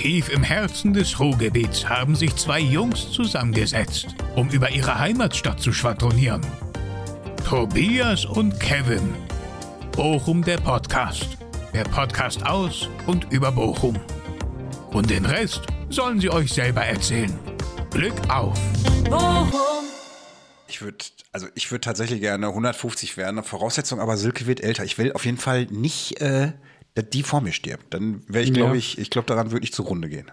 Tief im Herzen des Ruhrgebiets haben sich zwei Jungs zusammengesetzt, um über ihre Heimatstadt zu schwadronieren. Tobias und Kevin. Bochum der Podcast. Der Podcast aus und über Bochum. Und den Rest sollen sie euch selber erzählen. Glück auf! Bochum. Ich würde, also ich würde tatsächlich gerne 150 werden. Voraussetzung aber Silke wird älter. Ich will auf jeden Fall nicht, äh, die vor mir stirbt. Dann wäre ich, glaube Ja. ich, ich glaube, daran würde ich zugrunde gehen.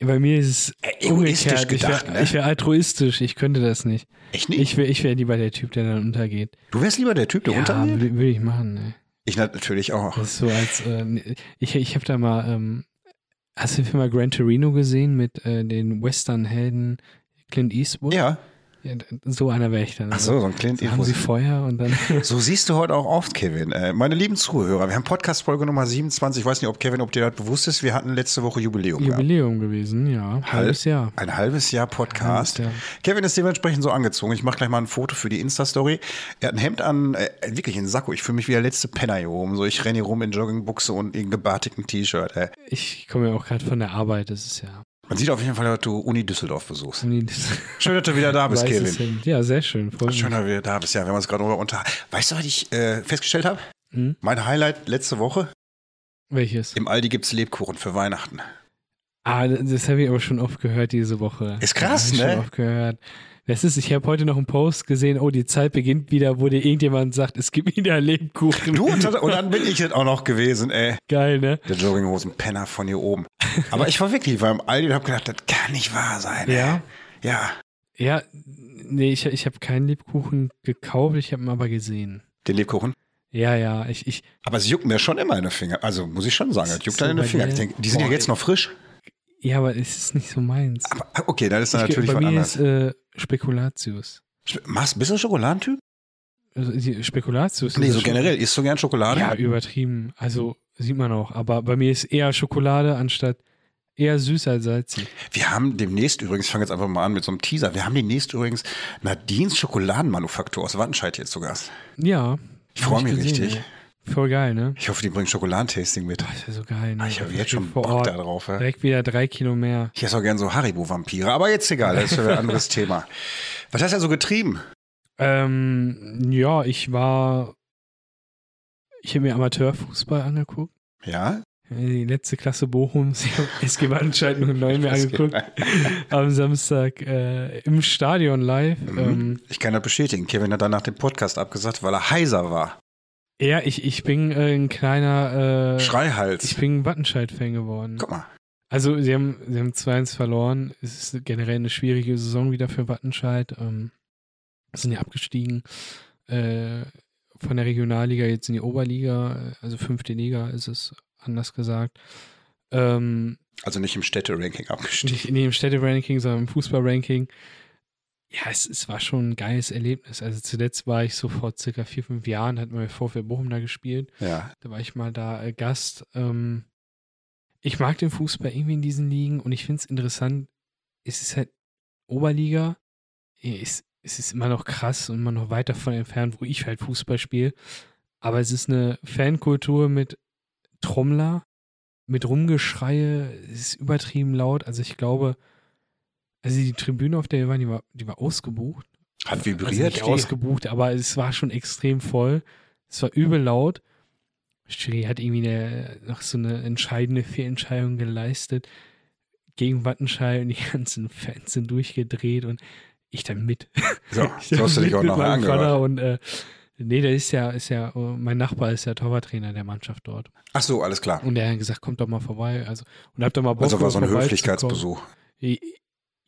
Bei mir ist es egoistisch umgekehrt. Ich gedacht, wäre ne? wär altruistisch. Ich könnte das nicht. Echt nicht? Ich wäre ich wär lieber der Typ, der dann untergeht. du wärst lieber der Typ, der ja, runtergeht? würde würd ich machen. Ne. Ich nat- natürlich auch. Das ist so als äh, ich ich habe da mal ähm, hast du den Film mal Gran Torino gesehen mit äh, den Western-Helden Clint Eastwood? Ja. So einer wäre ich dann. Ach so, so ein Clint so haben sie Eastwood. Feuer und dann So siehst du heute auch oft, Kevin. Äh, meine lieben Zuhörer, wir haben Podcast-Folge Nummer 27. Ich weiß nicht, ob Kevin, ob dir das bewusst ist. Wir hatten letzte Woche Jubiläum. gehabt. Jubiläum gewesen, ja. Halbes Jahr. Ein halbes Jahr Podcast. Halbes Jahr. Kevin ist dementsprechend so angezogen. Ich mache gleich mal ein Foto für die Insta-Story. Er hat ein Hemd an, äh, wirklich in Sakko. Ich fühle mich wie der letzte Penner hier oben. So, ich renne hier rum in Joggingbuchse und in gebartigem T-Shirt. Äh. Ich komme ja auch gerade von der Arbeit, das ist ja. Man sieht auf jeden Fall, dass du Uni Düsseldorf besuchst. Weißes Schön, dass du wieder da bist, Kevin. Ja, sehr schön. Schön, dass du wieder da bist. Ja, wir haben uns gerade darüber unter. Weißt du, was ich äh, festgestellt habe? Hm? Mein Highlight letzte Woche. Welches? Im Aldi gibt's Lebkuchen für Weihnachten. Ah, das habe ich aber schon oft gehört diese Woche. Ist krass, ne? Schon oft gehört. Das ist, ich habe heute noch einen Post gesehen, oh, die Zeit beginnt wieder, wo dir irgendjemand sagt, es gibt wieder Lebkuchen. Du, und dann- und dann bin ich jetzt auch noch gewesen, ey. Geil, ne? Der Jogginghosen-Penner von hier oben. Aber ich war wirklich, ich war im Aldi und hab gedacht, das kann nicht wahr sein. ey. Ja. Ja, Ja, nee, ich, ich habe keinen Lebkuchen gekauft, ich habe ihn aber gesehen. den Lebkuchen. Ja, ja, ich, ich, Aber sie jucken mir schon immer in den Finger. Also muss ich schon sagen, das juckt So dann in den Finger. Ich denke, die sind ja jetzt noch frisch. ja, aber es ist nicht so meins. Aber okay, dann ist ich, natürlich bei was mir anderes. ist äh, Spekulatius. Machst, bist du Schokoladentyp? Also, Spekulatius. Nee, so generell. Isst du gern Schokolade? Ja, übertrieben. Also sieht man auch. Aber bei mir ist eher Schokolade anstatt eher süß als salzig. Wir haben demnächst übrigens, ich fange jetzt einfach mal an mit so einem Teaser. Wir haben demnächst übrigens Nadines Schokoladenmanufaktur aus Wattenscheid jetzt Gast. Ja. Ich freue mich gesehen, richtig. ey. Voll geil, ne? Ich hoffe, die bringen Schokoladentasting mit. Das wäre so geil, ne? Ah, ich habe jetzt schon Vor Bock Ort. da drauf. Ja. Direkt wieder drei Kilo mehr. Ich esse auch gern so Haribo-Vampire, aber jetzt egal, das ist ja ein anderes Thema. Was hast du so getrieben? Ähm, ja, ich war. Ich habe mir Amateurfußball angeguckt. Ja? Die letzte Klasse Bochums. SG Wattenscheid 09 mir angeguckt. Am Samstag äh, im Stadion live. Mhm. Ähm, Ich kann das bestätigen. Kevin hat dann nach dem Podcast abgesagt, weil er heiser war. Ja, ich, ich bin äh, ein kleiner. Äh, Schreihals. Ich bin ein Wattenscheid-Fan geworden. Guck mal. Also, sie haben, sie haben 2-1 verloren. Es ist generell eine schwierige Saison wieder für Wattenscheid. Ähm, sind ja abgestiegen äh, von der Regionalliga jetzt in die Oberliga, also fünfte Liga ist es anders gesagt. Ähm, Also nicht im Städte-Ranking abgestiegen. nicht in dem Städte-Ranking, sondern im Fußball-Ranking. Ja, es, es war schon ein geiles Erlebnis. Also zuletzt war ich so vor circa vier, fünf Jahren, hat man VfL Bochum da gespielt. Ja. Da war ich mal da äh, Gast. Ähm, ich mag den Fußball irgendwie in diesen Ligen und ich finde es interessant. Es ist halt Oberliga. Es, es ist immer noch krass und immer noch weit davon entfernt, wo ich halt Fußball spiele. Aber es ist eine Fankultur mit Trommler, mit Rumgeschreie. Es ist übertrieben laut. Also ich glaube, also die Tribüne, auf der wir waren, die war, die war ausgebucht. Hat Also vibriert. nicht ausgebucht, aber es war schon extrem voll. Es war übel laut. Schiri hat irgendwie eine, noch so eine entscheidende Fehlentscheidung geleistet gegen Wattenscheid und die ganzen Fans sind durchgedreht und ich dann mit. so, Ich so hast du dann dich auch noch angehört. und äh, nee, der ist ja, ist ja, äh, mein Nachbar ist ja Torwarttrainer der Mannschaft dort. Ach so, alles klar. Und der hat gesagt, kommt doch mal vorbei. Also, und habt doch mal Bock, Also war so ein. Höflichkeitsbesuch.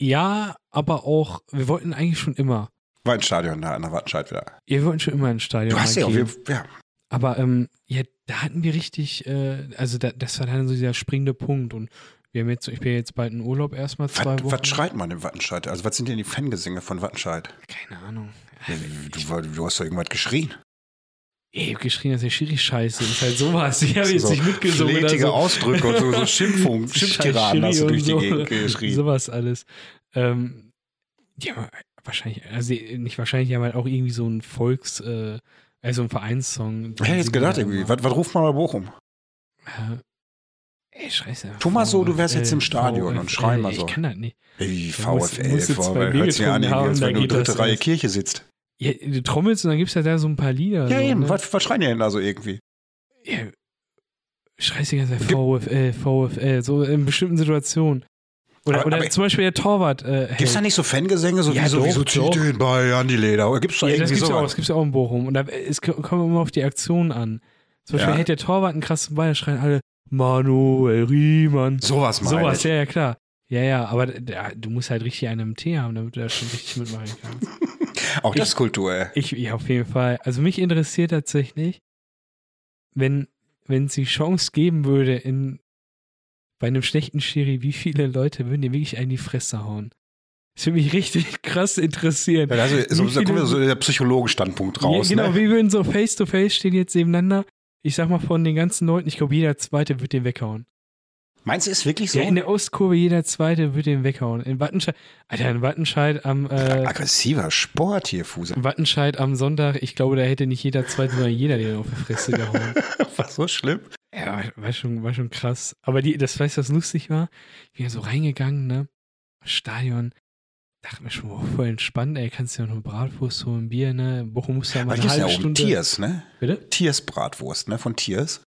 Ja, aber auch, wir wollten eigentlich schon immer. War ein Stadion da an der Wattenscheid wieder. Wir wollten schon immer ins Stadion. Du hast ja auch, wir, ja. Aber ähm, ja, da hatten wir richtig, äh, also da, das war dann so dieser springende Punkt und wir haben jetzt, ich bin jetzt bald in Urlaub erstmal zwei Was, Wochen. was schreit man in Wattenscheid? Also was sind denn die Fangesänge von Wattenscheid? Keine Ahnung. Du, du, du hast doch irgendwas geschrien. Ich hab geschrien, dass der Schiri scheiße ist. Halt sowas. Ich habe jetzt so nicht mitgesungen flätige so. Ausdrücke und so, so Schimpfung, Schimpftiraden hast du durch die und Gegend geschrien. Sowas alles. Ähm, die haben wahrscheinlich, also nicht wahrscheinlich, die haben halt auch irgendwie so ein Volks, äh, also ein Vereinssong. Ich hätte jetzt gedacht, irgendwie, was, was ruft man bei Bochum? Äh, Ey, scheiße. Tu mal so, du wärst jetzt im VfL, Stadion und schrei mal so. Ich kann das nicht. Wie musst- VfL, VfL, hört sich an, als wenn du das dritte Reihe. Kirche sitzt. Ja, du trommelst und dann gibt's ja da so ein paar Lieder. Ja, so, eben, Ne? was, was schreien die denn da so irgendwie? Ja, schreist die ganze Zeit VfL, VfL, so in bestimmten Situationen. Oder, Aber- oder aber- zum Beispiel der Torwart. Äh, Gibt's da nicht so Fangesänge, so Ja, wie so, doch, wieso doch. zieht den Ball an die Leder? Oder gibt's da Ja, das irgendwie gibt's ja auch, das gibt's ja auch in Bochum. Und da, es ko- kommt immer auf die Aktion an. Zum Beispiel Ja. hält der Torwart einen krassen Ball, dann schreien alle Manuel Riemann. Sowas meine Sowas, ja, ja, klar. Ja, ja, aber da, du musst halt richtig einen im Tee haben, damit du da schon richtig mitmachen kannst. Auch das ist Kultur, ey. Ich, ja, auf jeden Fall. Also mich interessiert tatsächlich, wenn wenn es die Chance geben würde, in bei einem schlechten Schiri, wie viele Leute würden dir wirklich einen in die Fresse hauen? Das würde mich richtig krass interessieren. Ja, Also, so, da kommt so der Psychologenstandpunkt raus. ja, genau, ne? wir würden so face to face stehen jetzt nebeneinander. Ich sag mal von den ganzen Leuten, ich glaube, jeder Zweite wird den weghauen. Meinst du, ist wirklich so? Ja, in der Ostkurve jeder Zweite wird den weghauen. In Wattenscheid, Alter, in Wattenscheid am, äh, Aggressiver Sport hier, Fuse. in Wattenscheid am Sonntag, ich glaube, da hätte nicht jeder Zweite, sondern jeder den auf die Fresse gehauen. War so schlimm. Ja, war, schon, war schon krass. Aber die, das weißt du, was lustig war? Ich bin ja so reingegangen, ne? Stadion. Dachte mir schon, oh, voll entspannt, ey, kannst du ja noch Bratwurst holen, Bier, ne? Bochum muss ja mal Was eine ist ja halbe oben? Stunde. Tiers, ne? Bitte? Tiers Bratwurst, ne? Von Tiers.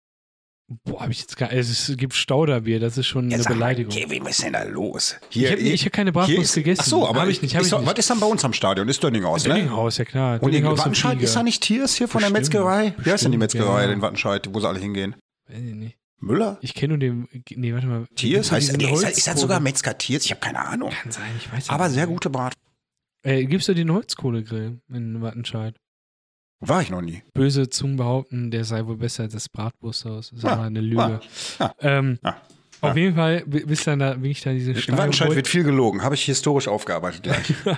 Boah, hab ich jetzt gar also Es gibt Stauderbier, das ist schon eine sag mal, Beleidigung. Kevin, was ist denn da los? ich habe ich hab keine Bratwurst gegessen. Ach so, aber hab ich nicht. Hab ich doch, nicht. was ist dann bei uns am Stadion? Ist Dönninghaus, ne? Dönninghaus, ja klar. Und in Wattenscheid ist da nicht Tiers hier von der Bestimmt, Metzgerei? Wie heißt denn die bestimmt, Metzgerei ja. in Wattenscheid, wo sie alle hingehen? Weiß ich nicht. Müller? Ich kenne nur den. Nee, warte mal. Tiers? Heißt, nee, ist, das- ist das sogar Metzger Tiers? Ich habe keine Ahnung. Kann sein, ich weiß Aber nicht. sehr gute Brat. Äh, gibst du den Holzkohlegrill in Wattenscheid? War ich noch nie. Böse Zungen behaupten, der sei wohl besser als das Bratwursthaus. Das ist Ja, aber eine Lüge. ja, Ähm, ja, Auf jeden Fall, bi- bis dann da, bin ich da in diese In Stadion Wattenscheid wird viel gelogen. Habe ich historisch aufgearbeitet gleich.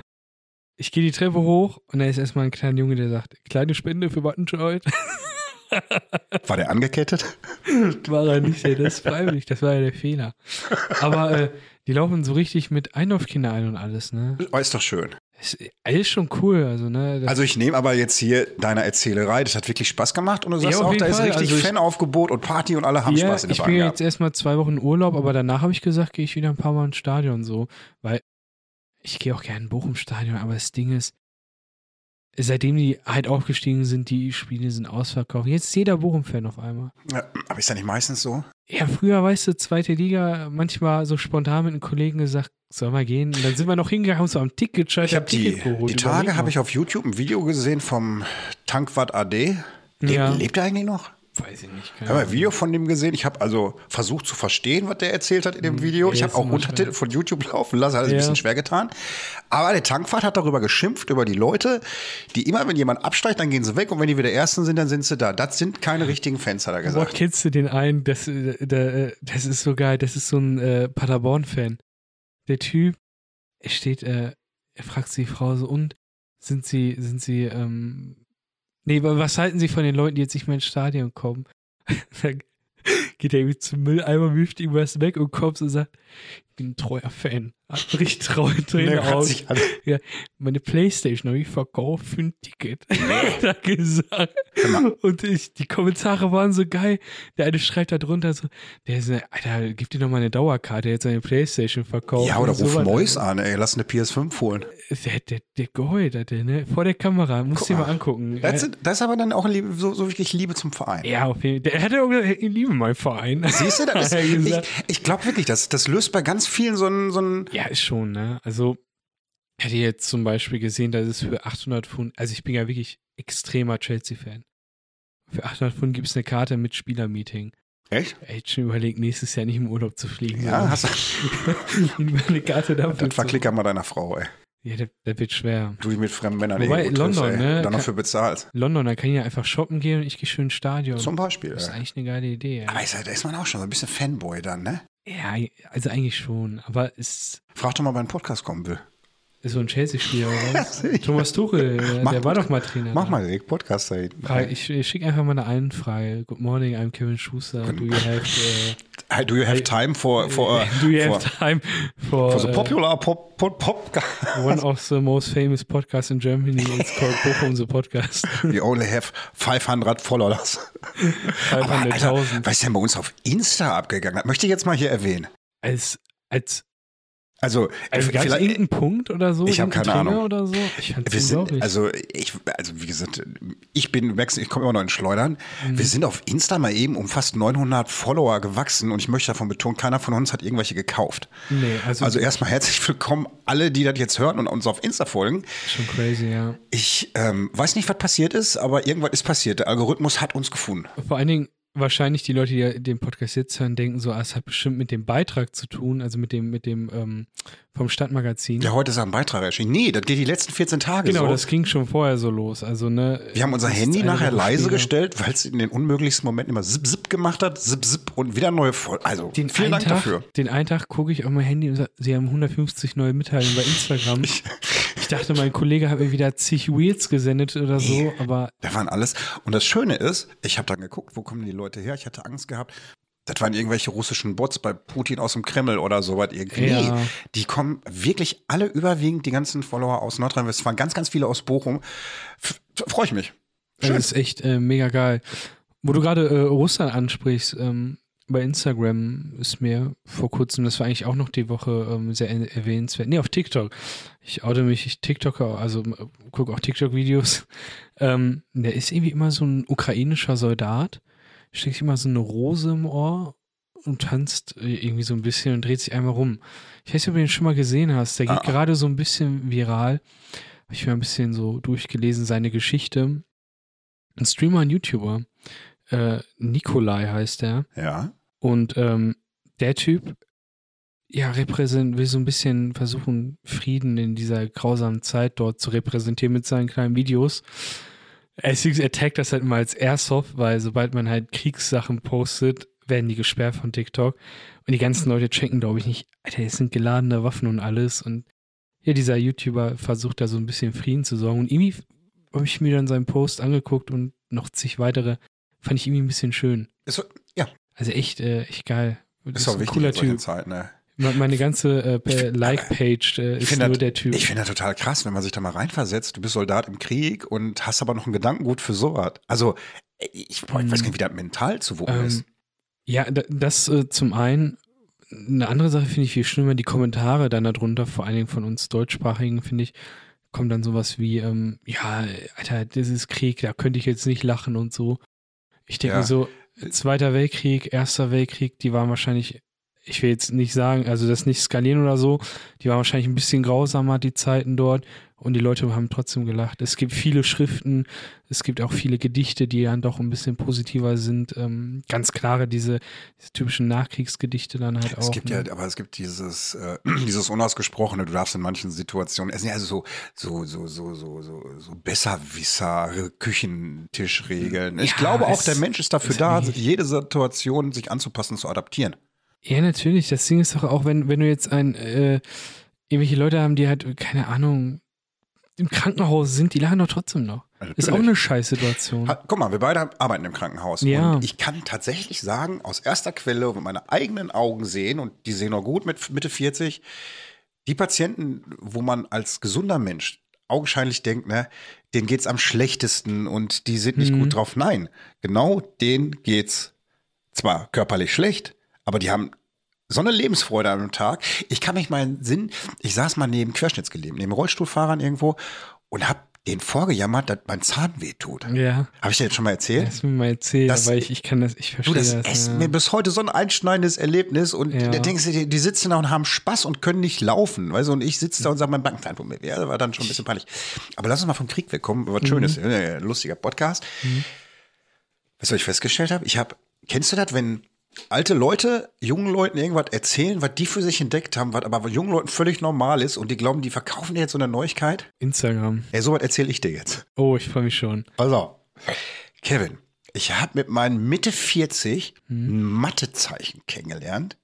Ich gehe die Treppe hoch und da ist erstmal ein kleiner Junge, der sagt, kleine Spende für Wattenscheid. War der angekettet? war er nicht, das ist freiwillig, das war ja der Fehler. Aber äh, die laufen so richtig mit Einlaufkinder ein und alles, ne? Oh, ist doch schön. Ist, ist schon cool, also, ne? Das, Also ich nehme aber jetzt hier deine Erzählerei. Das hat wirklich Spaß gemacht. Und du sagst Ja, auch, da ist Fall. richtig Also Fanaufgebot und Party und alle haben ja, Spaß in der ich Bahn bin ja jetzt erstmal zwei Wochen Urlaub, aber danach habe ich gesagt, gehe ich wieder ein paar Mal ins Stadion so, weil ich gehe auch gerne in Bochum-Stadion, aber das Ding ist, seitdem die halt aufgestiegen sind, die Spiele sind ausverkauft. Jetzt ist jeder Bochum-Fan auf einmal. Ja, aber ist ja nicht meistens so? Ja, früher, weißt du, zweite Liga, manchmal so spontan mit einem Kollegen gesagt, soll mal gehen. Und dann sind wir noch hingegangen, haben so am Ticket Ich habe die, geholt. die Tage habe ich auf YouTube ein Video gesehen vom Tankwart AD. Le Ja. Lebt er eigentlich noch? Weiß ich nicht. Ich habe ein. Video von dem gesehen. Ich habe also versucht zu verstehen, was der erzählt hat in dem Video. ja, Ich habe auch Untertitel von YouTube laufen lassen, hat es ein Ja. bisschen schwer getan. Aber der Tankwart hat darüber geschimpft, über die Leute, die immer, wenn jemand absteigt, dann gehen sie weg und wenn die wieder Ersten sind, dann sind sie da. Das sind keine richtigen Fans, hat er Boah, gesagt. kennst du den einen? Das, äh, der, äh, das ist so geil. Das ist so ein äh, Paderborn-Fan. Der Typ, er steht, äh, er fragt die Frau so, und sind sie, sind sie, ähm, nee, wa- was halten sie von den Leuten, die jetzt nicht mehr ins Stadion kommen? Dann geht er irgendwie zum Mülleimer, wirft irgendwas weg und kommt und sagt, bin ein treuer Fan. Hat richtig treue Tränen Nee, hat aus. sich an- Meine Playstation habe ich verkauft für ein Ticket. hat er gesagt. Und ich, die Kommentare waren so geil. Der eine schreibt da drunter so, der ist, eine- Alter, gib dir doch mal eine Dauerkarte, jetzt seine Playstation verkauft. Ja, oder ruf sowas. Mois an, ey, lass eine PS5 holen. Der, der, der geheult hat der, ne? Vor der Kamera. Musst Guck dir mal angucken. Das, sind- das ist aber dann auch Liebe, so, so wirklich Liebe zum Verein. ja, auf jeden Fall. Der hat ja auch gesagt, ich liebe meinen Verein. Siehst du, das ist, Hat ich, ich glaube wirklich, das, das löst bei ganz vielen so einen, so einen Ja, ist schon, ne? Also, ich hatte jetzt zum Beispiel gesehen, dass es für 800 Pfund, also ich bin ja wirklich extremer Chelsea-Fan. Für 800 Pfund gibt es eine Karte mit Spielermeeting. Echt? Ich hätte schon überlegt, nächstes Jahr nicht im Urlaub zu fliegen. Ja, hast du. eine Karte dafür. Das zu- verklicker mal deiner Frau, ey. Ja, das, das wird schwer. Du dich mit fremden Männern Wobei, triffst, London, ey, ne, dann noch für bezahlst. London, da kann ich ja einfach shoppen gehen und ich gehe schön ins Stadion. Zum Beispiel. das ist Ey. eigentlich eine geile Idee. Ja. Aber ist, da ist man auch schon so ein bisschen Fanboy dann, ne? Ja, also eigentlich schon. Aber es, Frag doch mal, ob er in den Podcast kommen will. Ist so ein Chelsea-Spieler oder was? Thomas Tuchel, der, Mach war doch mal Trainer. Mach da. mal den Podcast da hinten. Frage, ich ich schicke einfach mal eine Einfrage. Good morning, I'm Kevin Schuster. Do you have, äh, Hey, Do you have time for, for, uh, do you for, have time for, for the äh, popular pop, pop, pop one of the most famous podcasts in Germany? It's called Bochum the Podcast. We only have 500 Followers. Aber Alter, 500.000. was ist denn bei uns auf Insta abgegangen? Möchte ich jetzt mal hier erwähnen. Als, als, Also, also gab es vielleicht- irgendeinen Punkt oder so? Ich hab Irgendeinen keine Trainer Ahnung. oder so? Ich wir sind, also ich, also wie gesagt, ich bin, merkst, ich komme immer noch in Schleudern. Mhm. Wir sind auf Insta mal eben um fast 900 Follower gewachsen und ich möchte davon betonen, keiner von uns hat irgendwelche gekauft. nee, also, Also erstmal herzlich willkommen alle, die das jetzt hören und uns auf Insta folgen. schon crazy, ja. Ich ähm, weiß nicht, was passiert ist, aber irgendwas ist passiert. Der Algorithmus hat uns gefunden. Vor allen Dingen wahrscheinlich die Leute, die den Podcast jetzt hören, denken so, ah, es hat bestimmt mit dem Beitrag zu tun, also mit dem, mit dem ähm, vom Stadtmagazin. Ja, heute ist ein Beitrag erschienen. Nee, das geht die letzten 14 Tage genau, so. das ging schon vorher so los. Also, ne, Wir haben unser Handy nachher leise später. gestellt, weil es in den unmöglichsten Momenten immer zip zip gemacht hat, zip zip und wieder neue Voll. Also Den vielen Dank Tag, dafür. Den einen Tag gucke ich auf mein Handy und sag, sie haben 150 neue Mitteilungen bei Instagram. Ich, dachte, mein Kollege hat mir wieder zig Wheels gesendet oder so, aber Da waren alles. Und das Schöne ist, ich habe dann geguckt, wo kommen die Leute her? Ich hatte Angst gehabt. Das waren irgendwelche russischen Bots bei Putin aus dem Kreml oder sowas irgendwie. Ja. Nee, die kommen wirklich alle überwiegend, die ganzen Follower aus Nordrhein-Westfalen, ganz, ganz viele aus Bochum. Freue ich mich. das Schön. ist echt äh, mega geil. Wo du gerade äh, Russland ansprichst, ähm, bei Instagram ist mir vor kurzem, das war eigentlich auch noch die Woche ähm, sehr er- erwähnenswert. Nee, auf TikTok. Ich oute mich, ich TikToker, also äh, gucke auch TikTok-Videos. Ähm, der ist irgendwie immer so ein ukrainischer Soldat, steckt sich immer so eine Rose im Ohr und tanzt äh, irgendwie so ein bisschen und dreht sich einmal rum. Ich weiß nicht, ob du den schon mal gesehen hast. Der geht Ah. gerade so ein bisschen viral. Habe ich mir ein bisschen so durchgelesen, seine Geschichte. Ein Streamer, ein YouTuber. Äh, Nikolai heißt er. Ja. Und ähm, der Typ, ja, repräsent, will so ein bisschen versuchen, Frieden in dieser grausamen Zeit dort zu repräsentieren mit seinen kleinen Videos. Er, er taggt das halt immer als Airsoft, weil sobald man halt Kriegssachen postet, werden die gesperrt von TikTok. Und die ganzen Leute checken, glaube ich, nicht, Alter, es sind geladene Waffen und alles. Und ja, dieser YouTuber versucht da so ein bisschen Frieden zu sorgen. Und irgendwie habe ich mir dann seinen Post angeguckt und noch zig weitere. Fand ich irgendwie ein bisschen schön. Ist, ja, Also echt, äh, echt geil. Das ist auch ein wichtig cooler in Typ. Zeiten. Ne? Me- Meine ganze äh, per- Like-Page äh, ist nur das- der Typ. Ich finde das total krass, wenn man sich da mal reinversetzt. Du bist Soldat im Krieg und hast aber noch ein Gedankengut für sowas. Also, ich, boah, ich weiß gar nicht, wie das mental zu wuppen Ähm, ist. Ja, da- das äh, zum einen. Eine andere Sache finde ich viel schlimmer, die Kommentare dann darunter, vor allen Dingen von uns Deutschsprachigen, finde ich, kommt dann sowas wie, ähm, ja, Alter, das ist Krieg, da könnte ich jetzt nicht lachen und so. Ich denke Ja. so, Zweiter Weltkrieg, Erster Weltkrieg, die waren wahrscheinlich, ich will jetzt nicht sagen, also das nicht skalieren oder so, die waren wahrscheinlich ein bisschen grausamer, die Zeiten dort. Und die Leute haben trotzdem gelacht. Es gibt viele Schriften, es gibt auch viele Gedichte, die dann doch ein bisschen positiver sind. Ähm, ganz klare, diese, diese typischen Nachkriegsgedichte dann halt Es auch. gibt ne? ja, aber es gibt dieses, äh, dieses Unausgesprochene, du darfst in manchen Situationen, es sind ja also so, so, so, so, so, so, so Besserwisser, Küchentischregeln. Ich Ja, glaube auch, es- der Mensch ist dafür es- da, jede Situation sich anzupassen, zu adaptieren. Ja, natürlich. Das Ding ist doch auch, wenn, wenn du jetzt ein, äh, irgendwelche Leute haben, die halt, keine Ahnung, im Krankenhaus sind, die lachen doch trotzdem noch. Ist auch eine Scheißsituation. Guck mal, wir beide arbeiten im Krankenhaus. Ja. Und ich kann tatsächlich sagen, aus erster Quelle und meine eigenen Augen sehen, und die sehen noch gut mit Mitte 40, die Patienten, wo man als gesunder Mensch augenscheinlich denkt, ne, denen geht's am schlechtesten und die sind nicht Mhm. gut drauf. Nein, genau denen geht's zwar körperlich schlecht, aber die haben so eine Lebensfreude am Tag. Ich kann mich meinen Sinn, ich saß mal neben Querschnittsgelähmten, neben Rollstuhlfahrern irgendwo und hab denen vorgejammert, dass mein Zahn weh tut. Ja. Habe ich dir jetzt schon mal erzählt? Lass mir mal erzählen, Das- weil ich, ich kann das, ich Du, verstehe das das. ist ja. mir bis heute so ein einschneidendes Erlebnis und Ja. da denkst du dir, die sitzen da und haben Spaß und können nicht laufen, weißt du, und ich sitze da und sage, mein Bankzahn tut mir weh. Das war dann schon ein bisschen peinlich. Aber lass uns mal vom Krieg wegkommen, was Schönes, äh, lustiger Podcast. Weißt du, was ich festgestellt habe? Ich habe, kennst du das, wenn alte Leute jungen Leuten irgendwas erzählen, was die für sich entdeckt haben, was aber jungen Leuten völlig normal ist und die glauben, die verkaufen dir jetzt so eine Neuigkeit? Instagram. Ey, sowas erzähle ich dir jetzt. Oh, ich freue mich schon. Auf. Kevin, ich habe mit meinen Mitte 40 ein Mathezeichen kennengelernt,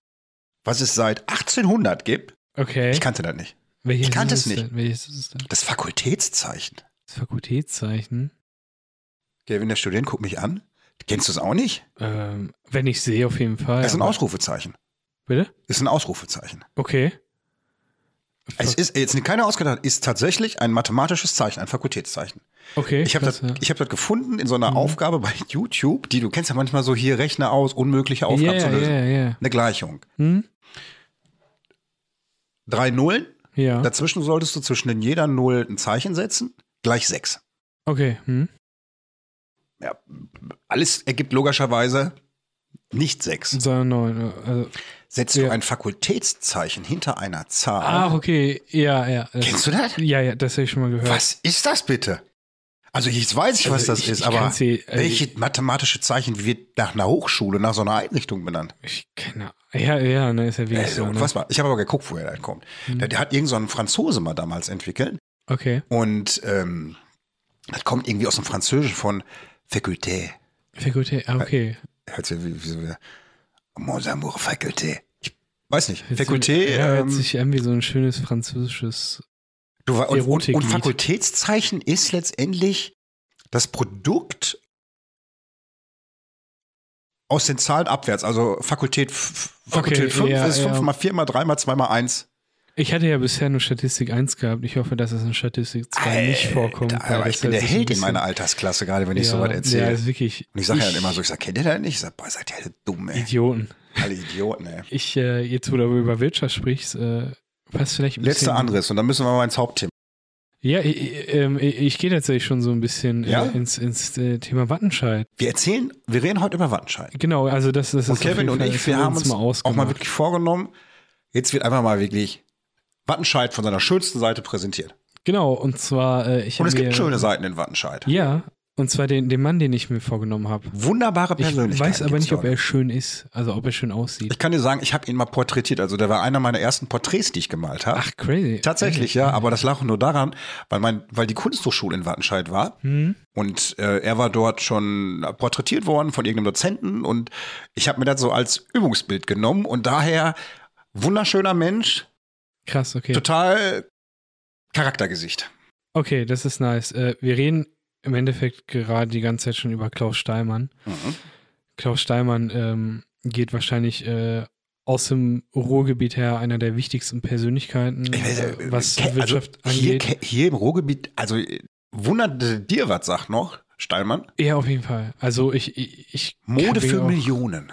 was es seit 1800 gibt. Okay. Ich kannte das nicht. Welches Ich kannte ist es nicht. Denn? Welches ist es denn? Das Fakultätszeichen. Das Fakultätszeichen. Gavin, der Student, guckt mich an. Kennst du es auch nicht? Ähm, wenn ich sehe, auf jeden Fall. Das ist ein Ausrufezeichen. Bitte? Ist ein Ausrufezeichen. Okay. Es ist jetzt keine ausgedacht, ist tatsächlich ein mathematisches Zeichen, ein Fakultätszeichen. Okay. Ich habe das, ja. ich hab das gefunden in so einer Aufgabe bei YouTube, die du kennst ja manchmal so hier Rechne aus, unmögliche Aufgaben zu Ja, lösen. ja, ja. Eine Gleichung. Hm? Drei Nullen, Ja. dazwischen solltest du zwischen den jeder Null ein Zeichen setzen, gleich sechs. Okay. Hm? Ja, alles ergibt logischerweise nicht sechs. Sondern neun. Also, Setzt Ja. du ein Fakultätszeichen hinter einer Zahl. ach, okay. Ja, ja. Kennst du das? Ja, ja, das habe ich schon mal gehört. Was ist das bitte? Also jetzt weiß ich, was Also das ich- ist, ich aber dir- äh, welche mathematische Zeichen wird nach einer Hochschule, nach so einer Einrichtung benannt? Ich keine Ja, ja, ne, ist ja Äh, wirklich so. Ne? unfassbar. Ich habe aber geguckt, woher das kommt. Hm. Der, der hat irgend so einen Franzose mal damals entwickelt Okay. und ähm, das kommt irgendwie aus dem Französischen von Faculté. Fakultät, ah, okay. Hört sich wie, wie so wie Mon amour Faculté. Ich weiß nicht. Hört. Ja, hört ähm, sich an wie so ein schönes französisches. Du, und, und, und Fakultätszeichen ist letztendlich das Produkt aus den Zahlen abwärts. Also Fakultät, Fakultät Okay, 5 ja, ist 5 ja. mal 4 mal 3 mal 2 mal 1. Ich hatte ja bisher nur Statistik 1 gehabt. Ich hoffe, dass es in Statistik 2 nicht vorkommt. Aber ich bin der Held in meiner Altersklasse, gerade wenn ich ja, sowas Ja, erzähle. ist wirklich. und ich sage ja dann immer so, ich sage, kennt ihr das nicht? Ich sage, boah, seid ihr alle dumm, ey. Idioten. Alle Idioten, ey. Ich, äh, jetzt, wo du über Wirtschaft sprichst, äh, passt vielleicht ein Letzter anderes und dann müssen wir mal ins Hauptthema. Ja, ich, ich, ähm, ich ich gehe tatsächlich schon so ein bisschen Ja? äh, ins, ins äh, Thema Wattenscheid. Wir erzählen, wir reden heute über Wattenscheid. Genau, also das, das Und ist auf Kevin und ich, wir haben uns mal auch mal wirklich vorgenommen, jetzt wird einfach mal wirklich Wattenscheid von seiner schönsten Seite präsentiert. Genau, und zwar, äh, ich Und es gibt mir, schöne Seiten in Wattenscheid. Ja, und zwar den, den Mann, den ich mir vorgenommen habe. Wunderbare Ich Persönlichkeit. weiß aber nicht, ob er schön ist, also ob er schön aussieht. Ich kann dir sagen, ich habe ihn mal porträtiert. Also der war einer meiner ersten Porträts, die ich gemalt habe. Ach, crazy. Tatsächlich, ja, aber das lag nur daran, weil mein, weil die Kunsthochschule in Wattenscheid war Hm? und äh, er war dort schon porträtiert worden von irgendeinem Dozenten und ich habe mir das so als Übungsbild genommen und daher wunderschöner Mensch, Krass, okay. total Charaktergesicht. Okay, das ist nice. Äh, wir reden im Endeffekt gerade die ganze Zeit schon über Klaus Steimann. Mhm. Klaus Steimann ähm, geht wahrscheinlich äh, aus dem Ruhrgebiet her einer der wichtigsten Persönlichkeiten, Ich weiß, äh, äh, was ke- Wirtschaft also hier, angeht. hier im Ruhrgebiet, also äh, wundert dir was, sagt noch Stallmann? Ja, auf jeden Fall. Also ich, ich, ich Mode für auch- Millionen.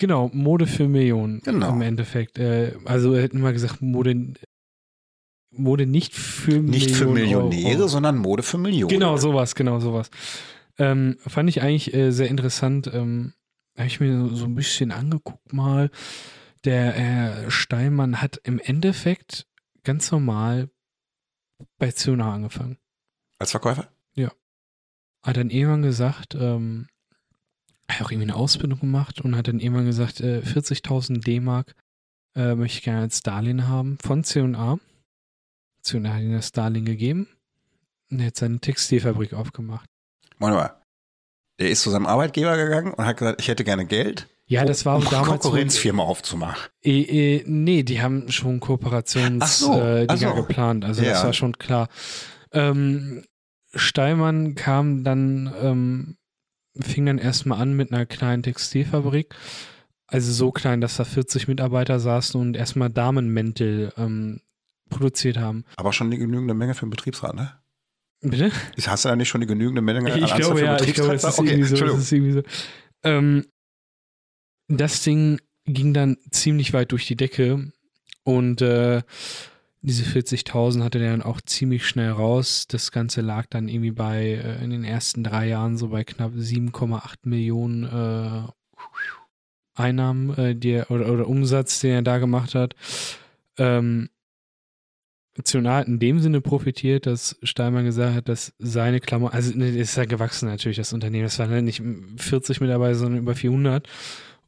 Genau, Mode für Millionen. Genau. Im Endeffekt. Äh, also hätten mal gesagt, Mode, Mode nicht für Nicht für Millionen Millionäre, Euro. sondern Mode für Millionen. Genau, sowas, genau, sowas. Ähm, fand ich eigentlich äh, sehr interessant. Ähm, Habe ich mir so, so ein bisschen angeguckt mal. Der Herr Steinmann hat im Endeffekt ganz normal bei Zuna angefangen. Als Verkäufer? Hat dann irgendwann gesagt, ähm, hat auch irgendwie eine Ausbildung gemacht und hat dann irgendwann gesagt, äh, 40.000 D-Mark äh, möchte ich gerne als Darlehen haben von C&A. C&A hat ihm das Darlehen gegeben und er hat seine Textilfabrik aufgemacht. Warte mal. Der ist zu seinem Arbeitgeber gegangen und hat gesagt, ich hätte gerne Geld, Ja, das war um damals. Konkurrenzfirma aufzumachen. Äh, äh, nee, die haben schon Kooperations Ach so, äh, so. geplant. Also das Ja. war schon klar. Ähm, Steinmann kam dann, ähm, fing dann erstmal an mit einer kleinen Textilfabrik. Also so klein, dass da 40 Mitarbeiter saßen und erstmal Damenmäntel ähm, produziert haben. Aber schon die genügende Menge für den Betriebsrat, ne? Bitte? Hast du da nicht schon die genügende Menge Ich, ich glaube für ja, ich glaube, das Betriebsrat? ist okay, irgendwie so. Das ist irgendwie so. Ähm, das Ding ging dann ziemlich weit durch die Decke und äh, diese 40.000 hatte der dann auch ziemlich schnell raus. Das Ganze lag dann irgendwie bei äh, in den ersten drei Jahren so bei knapp 7,8 Millionen äh, Einnahmen, äh, er, oder, oder Umsatz, den er da gemacht hat. Ähm, hat in dem Sinne profitiert, dass Steinmann gesagt hat, dass seine Klammer, also ne, ist ja gewachsen natürlich, das Unternehmen, das waren nicht 40 Mitarbeiter, sondern über 400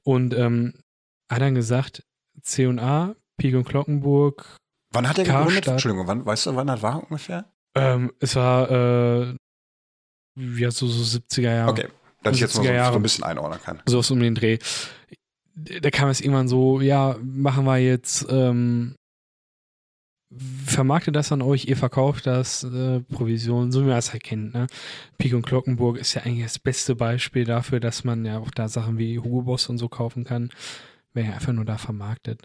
und ähm, hat dann gesagt, C&A, Pik und Glockenburg, Wann hat er gegründet? Entschuldigung, wann, weißt du, wann das war ungefähr? ähm, es war äh, ja so, so 70er Jahre. Okay, dass ich jetzt mal 70er so, so ein bisschen einordnen kann. sowas um den Dreh. Da kam es irgendwann so, ja, machen wir jetzt, ähm, vermarktet das an euch, ihr verkauft das, äh, Provision, so wie man es halt kennt. Ne? Pik und Glockenburg ist ja eigentlich das beste Beispiel dafür, dass man ja auch da Sachen wie Hugo Boss und so kaufen kann, wer ja einfach nur da vermarktet.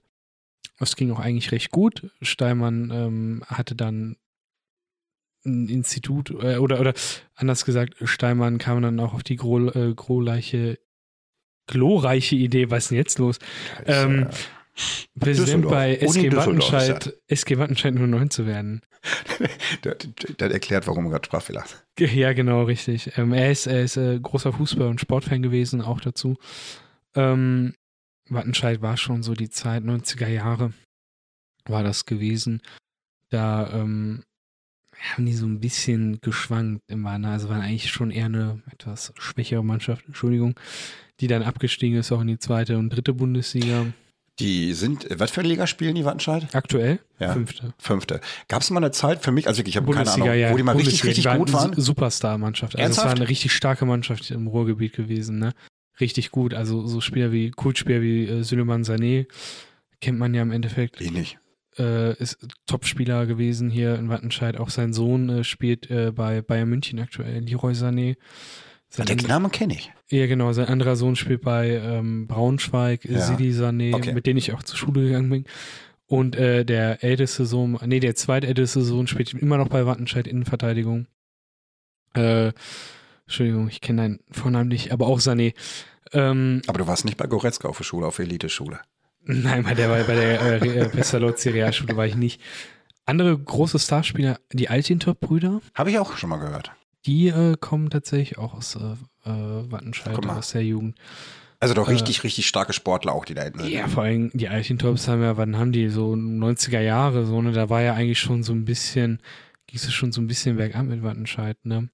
Das ging auch eigentlich recht gut. Steinmann ähm, hatte dann ein Institut äh, oder oder anders gesagt, Steinmann kam dann auch auf die gro äh, groleiche, glorreiche Idee, was ist denn jetzt los? Ähm, Präsident bei SG Wattenscheid, SG Wattenscheid 09 zu werden. das, das erklärt, warum er gerade Sprachfehler hat. Ja, genau, richtig. Ähm, er ist, er ist äh, großer Fußball- und Sportfan gewesen, auch dazu. Ähm, Wattenscheid war schon so die Zeit, 90er Jahre war das gewesen. Da ähm, haben die so ein bisschen geschwankt im Warner. Also waren eigentlich schon eher eine etwas schwächere Mannschaft, Entschuldigung, die dann abgestiegen ist, auch in die zweite und dritte Bundesliga. Die sind, was für eine Liga spielen die Wattenscheid? Aktuell? Ja. Fünfte. Fünfte. Gab es mal eine Zeit für mich, also ich habe keine Ahnung, ja. wo die mal richtig, Bundesliga, richtig die gut waren? Superstar-Mannschaft. Also es war eine richtig starke Mannschaft im Ruhrgebiet gewesen, ne? Richtig gut. Also so Spieler wie, Kultspieler wie äh, Süleyman Sané, kennt man ja im Endeffekt. Ich nicht. Äh, ist Topspieler gewesen hier in Wattenscheid. Auch sein Sohn äh, spielt äh, bei Bayern München aktuell, Leroy Sané. Sein Den Namen kenne ich. Ja, genau. Sein anderer Sohn spielt bei ähm, Braunschweig, Ja. Sidi Sané, Okay. mit dem ich auch zur Schule gegangen bin. Und äh, der älteste Sohn, nee, der zweitälteste Sohn spielt immer noch bei Wattenscheid Innenverteidigung. Äh, Entschuldigung, ich kenne deinen Vornamen nicht, aber auch Sané. Ähm, Aber du warst nicht bei Goretzka auf der Schule, auf der Elite-Schule. nein, bei der, bei der äh, äh, Pestalozzi Realschule war ich nicht. Andere große Starspieler, die Altintop-Brüder, Habe ich auch schon mal gehört. die äh, kommen tatsächlich auch aus äh, äh, Wattenscheid, aus der Jugend. Also doch Äh, richtig, richtig starke Sportler auch, die da hinten sind. Ja, vor allem die Alchintops haben ja, wann haben die? So 90er Jahre, so, ne? Da war ja eigentlich schon so ein bisschen, ging es schon so ein bisschen bergab mit Wattenscheid, ne?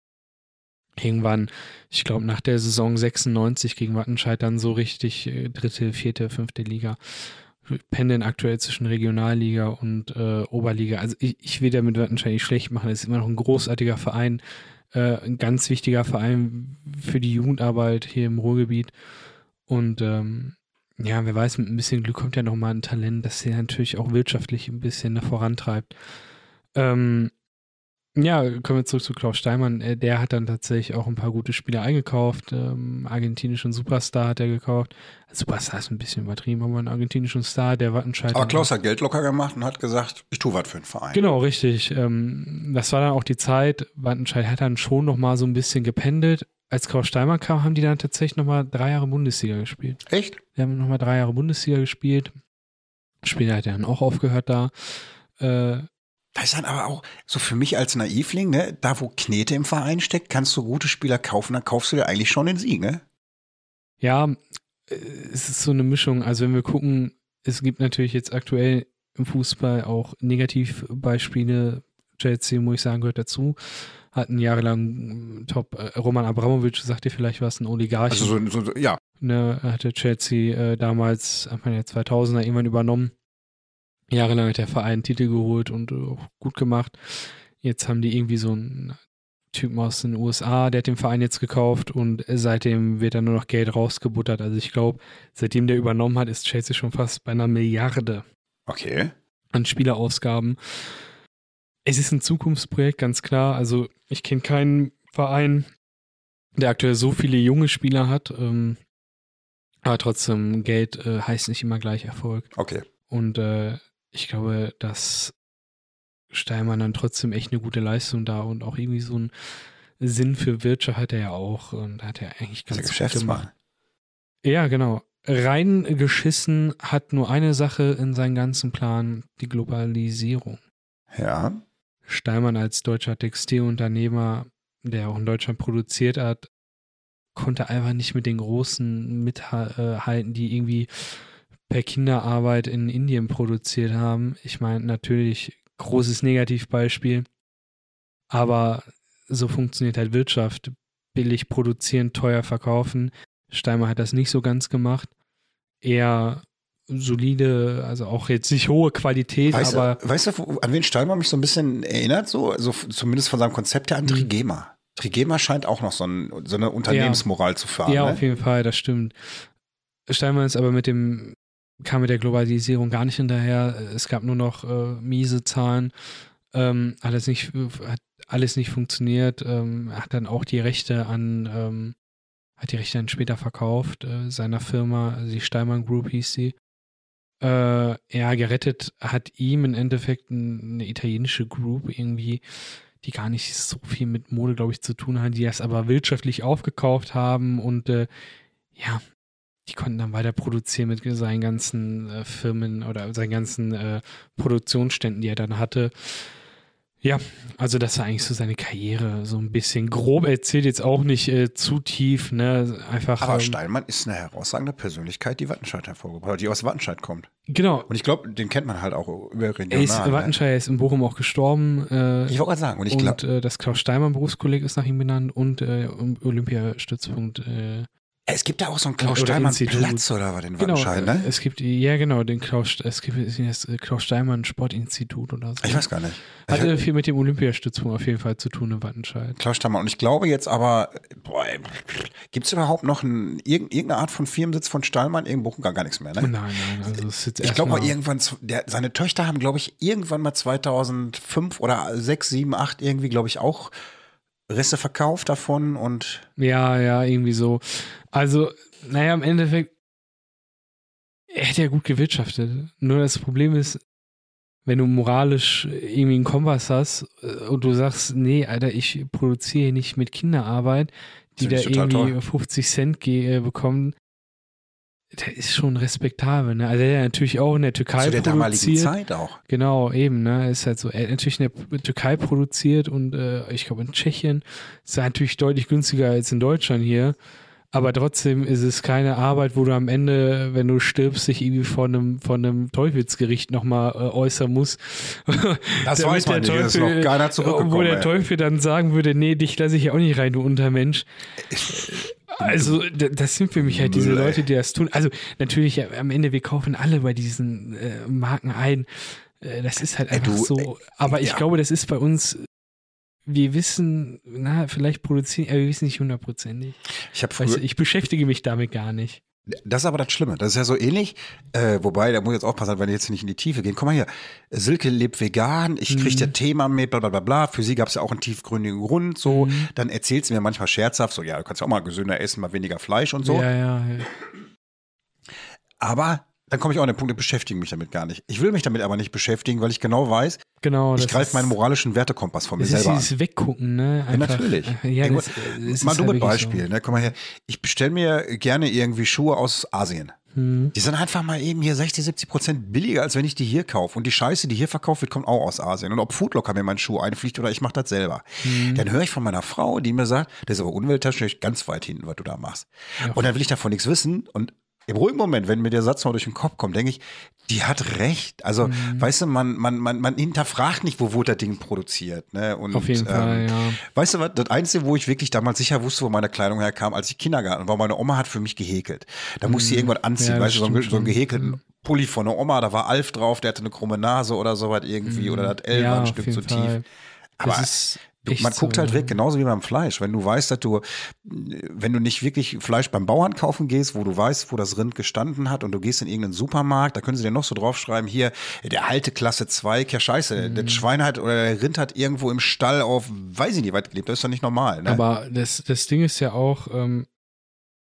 Irgendwann, ich glaube, nach der Saison 96 gegen Wattenscheid dann so richtig äh, dritte, vierte, fünfte Liga. Pendeln aktuell zwischen Regionalliga und äh, Oberliga. Also ich, ich will damit Wattenscheid nicht schlecht machen. Es ist immer noch ein großartiger Verein, äh, ein ganz wichtiger Verein für die Jugendarbeit hier im Ruhrgebiet. Und ähm, ja, wer weiß, mit ein bisschen Glück kommt ja noch mal ein Talent, das sie natürlich auch wirtschaftlich ein bisschen vorantreibt. Ähm, ja, kommen wir zurück zu Klaus Steinmann. Äh, Der hat dann tatsächlich auch ein paar gute Spieler eingekauft. Ähm, argentinischen Superstar hat er gekauft. Superstar ist ein bisschen übertrieben, aber einen argentinischen Star, der Wattenscheid. Aber Klaus hat Geld locker gemacht und hat gesagt, ich tue was für den Verein. Genau, richtig. Ähm, das war dann auch die Zeit. Wattenscheid hat dann schon noch mal so ein bisschen gependelt. Als Klaus Steinmann kam, haben die dann tatsächlich noch mal drei Jahre Bundesliga gespielt. Echt? Wir haben nochmal drei Jahre Bundesliga gespielt. Später hat er dann auch aufgehört da. Äh, Das ist dann aber auch so für mich als Naivling, ne, da wo Knete im Verein steckt, kannst du gute Spieler kaufen, dann kaufst du dir eigentlich schon den Sieg, ne? ja, äh, es ist so eine Mischung. Also wenn wir gucken, es gibt natürlich jetzt aktuell im Fußball auch Negativbeispiele. Chelsea, muss ich sagen, gehört dazu. Hatten jahrelang äh, Top äh, Roman Abramovic, sagt ihr vielleicht was, ein Oligarch. Also so, so, so ja, ne, hatte Chelsea äh, damals Anfang der 2000er irgendwann übernommen. Jahrelang hat der Verein Titel geholt und äh, auch gut gemacht. Jetzt haben die irgendwie so einen Typen aus den USA, der hat den Verein jetzt gekauft und seitdem wird da nur noch Geld rausgebuttert. Also ich glaube, seitdem der übernommen hat, ist Chelsea schon fast bei einer Milliarde okay. an Spielerausgaben. Es ist ein Zukunftsprojekt, ganz klar. Also ich kenne keinen Verein, der aktuell so viele junge Spieler hat. Ähm, aber trotzdem, Geld äh, heißt nicht immer gleich Erfolg. Okay. Und äh, ich glaube, dass Steinmann dann trotzdem echt eine gute Leistung da und auch irgendwie so einen Sinn für Wirtschaft hat er ja auch. Und hat er eigentlich ganz Geschäftsmann. gemacht. Ja, genau. Rein geschissen hat nur eine Sache in seinem ganzen Plan, die Globalisierung. Ja. Steinmann als deutscher Textilunternehmer, der auch in Deutschland produziert hat, konnte einfach nicht mit den Großen mithalten, die irgendwie per Kinderarbeit in Indien produziert haben. Ich meine, natürlich großes Negativbeispiel, aber so funktioniert halt Wirtschaft. Billig produzieren, teuer verkaufen. Steinmann hat das nicht so ganz gemacht. Eher solide, also auch jetzt nicht hohe Qualität, Weißt, aber du, weißt du, an wen Steinmann mich so ein bisschen erinnert? So, also zumindest von seinem Konzept her an Mhm. Trigema. Trigema scheint auch noch so, ein, so eine Unternehmensmoral zu fahren. Ja, ne? auf jeden Fall, das stimmt. Steinmann ist aber mit dem kam mit der Globalisierung gar nicht hinterher. Es gab nur noch äh, miese Zahlen. Ähm, alles nicht, hat alles nicht funktioniert. Ähm, hat dann auch die Rechte an, ähm, hat die Rechte dann später verkauft, äh, seiner Firma, also die Steinmann Group hieß sie. Äh, ja, gerettet hat ihm im Endeffekt eine italienische Group irgendwie, die gar nicht so viel mit Mode, glaube ich, zu tun hat, die das aber wirtschaftlich aufgekauft haben und äh, ja, die konnten dann weiter produzieren mit seinen ganzen äh, Firmen oder seinen ganzen äh, Produktionsständen, die er dann hatte. Ja, also das war eigentlich so seine Karriere, so ein bisschen grob erzählt, jetzt auch nicht äh, zu tief, ne? Einfach. Aber ähm, Steinmann ist eine herausragende Persönlichkeit, die Wattenscheid hervorgebracht hat, die aus Wattenscheid kommt. Genau. Und ich glaube, den kennt man halt auch über regional. Er ist, ne? Wattenscheid ist in Bochum auch gestorben. Äh, Ich wollte gerade sagen, und ich glaube, äh, das Klaus Steinmann Berufskolleg ist nach ihm benannt und äh, Olympiastützpunkt. Es gibt da auch so einen Klaus Steinmann. Platz oder was in genau, Wattenscheid, äh, ne? es gibt ja genau den Klaus es gibt das äh, Klaus Steinmann Sportinstitut oder so. Ich weiß gar nicht. Ich Hatte viel mit dem Olympiastützpunkt auf jeden Fall zu tun in Wattenscheid. Klaus Steinmann. Und ich glaube jetzt aber, gibt es überhaupt noch ein, irg- irgendeine Art von Firmensitz von Steinmann? In Bochum gar, gar nichts mehr, ne? Nein, nein, also es ist jetzt Ich glaube mal irgendwann, der, seine Töchter haben, glaube ich, irgendwann mal 2005 oder 6, 7, 8 irgendwie, glaube ich, auch Risse verkauft davon und Ja, ja, irgendwie so. Also, naja, im Endeffekt, er hätte ja gut gewirtschaftet. Nur das Problem ist, wenn du moralisch irgendwie einen Kompass hast äh, und du sagst, nee, Alter, ich produziere nicht mit Kinderarbeit, die da irgendwie 50 Cent äh, bekommen, der ist schon respektabel, ne? Also er hat natürlich auch in der Türkei zu der damaligen produziert. Zeit auch. Genau, eben, ne? Ist halt so, er hat natürlich in der Türkei produziert und äh, ich glaube in Tschechien ist er natürlich deutlich günstiger als in Deutschland hier. Aber trotzdem ist es keine Arbeit, wo du am Ende, wenn du stirbst, dich irgendwie vor einem, von einem Teufelsgericht nochmal äh, äußern musst. Das weiß man nicht, der ist noch keiner zurückgekommen, Wo der ey. Teufel dann sagen würde, nee, dich lasse ich ja auch nicht rein, du Untermensch. Also, das sind für mich halt diese ey. Leute, die das tun. Also, natürlich, äh, am Ende, wir kaufen alle bei diesen äh, Marken ein. Äh, das ist halt Ey, einfach du, so. ey, Aber ich ja. glaube, das ist bei uns, wir wissen, na, vielleicht produzieren, aber wir wissen nicht hundertprozentig. Ich habe Weißt früher, du, ich beschäftige mich damit gar nicht. das ist aber das Schlimme. Das ist ja so ähnlich. Äh, wobei, da muss ich jetzt aufpassen, wenn wir jetzt nicht in die Tiefe gehen. Guck mal hier, Silke lebt vegan, ich krieg Mhm. das Thema mit, bla bla bla bla. Für sie gab es ja auch einen tiefgründigen Grund. So, Mhm. dann erzählt sie mir manchmal scherzhaft, so ja, du kannst ja auch mal gesünder essen, mal weniger Fleisch und so. Ja, ja, ja. Aber dann komme ich auch an den Punkt, ich beschäftige mich damit gar nicht. Ich will mich damit aber nicht beschäftigen, weil ich genau weiß, Genau. ich das greife ist- meinen moralischen Wertekompass von mir Das ist selber an. dieses Weggucken, ne? Ja, natürlich. Ja, Ey, das, das mal ist du halt mit wirklich so. Beispiel, ne? Guck mal her. Ich bestelle mir gerne irgendwie Schuhe aus Asien. Hm. Die sind einfach mal eben hier 60, 70 Prozent billiger, als wenn ich die hier kaufe. Und die Scheiße, die hier verkauft wird, kommt auch aus Asien. Und ob Foodlocker mir meinen Schuh einfliegt oder ich mache das selber. Mhm. Dann höre ich von meiner Frau, die mir sagt, das ist aber umwelttechnisch ganz weit hinten, was du da machst. Ja. Und dann will ich davon nichts wissen. Und im ruhigen Moment, wenn mir der Satz mal durch den Kopf kommt, denke ich, die hat recht. Also, Mhm. weißt du, man, man, man, man hinterfragt nicht, wo wurde das Ding produziert. Ne? Und, Auf jeden Fall, ja. Weißt du was, das Einzige, wo ich wirklich damals sicher wusste, wo meine Kleidung herkam, als ich Kindergarten war, meine Oma hat für mich gehäkelt. Da musste sie irgendwas anziehen, Mhm. Ja, das weißt du, so, einen, so einen gehäkelten Pulli von der Oma, da war Alf drauf, der hatte eine krumme Nase oder sowas irgendwie, oder das L Mhm. Ja, war ein auf Stück jeden zu Fall. tief. Aber Das ist du, man guckt so, halt weg, genauso wie beim Fleisch. Wenn du weißt, dass du, wenn du nicht wirklich Fleisch beim Bauern kaufen gehst, wo du weißt, wo das Rind gestanden hat und du gehst in irgendeinen Supermarkt, da können sie dir noch so draufschreiben, hier, der alte Klasse 2, ja scheiße, Mhm. das Schwein hat oder der Rind hat irgendwo im Stall auf, weiß ich nicht, weit gelebt, das ist doch nicht normal. Ne? Aber das, das Ding ist ja auch, ähm,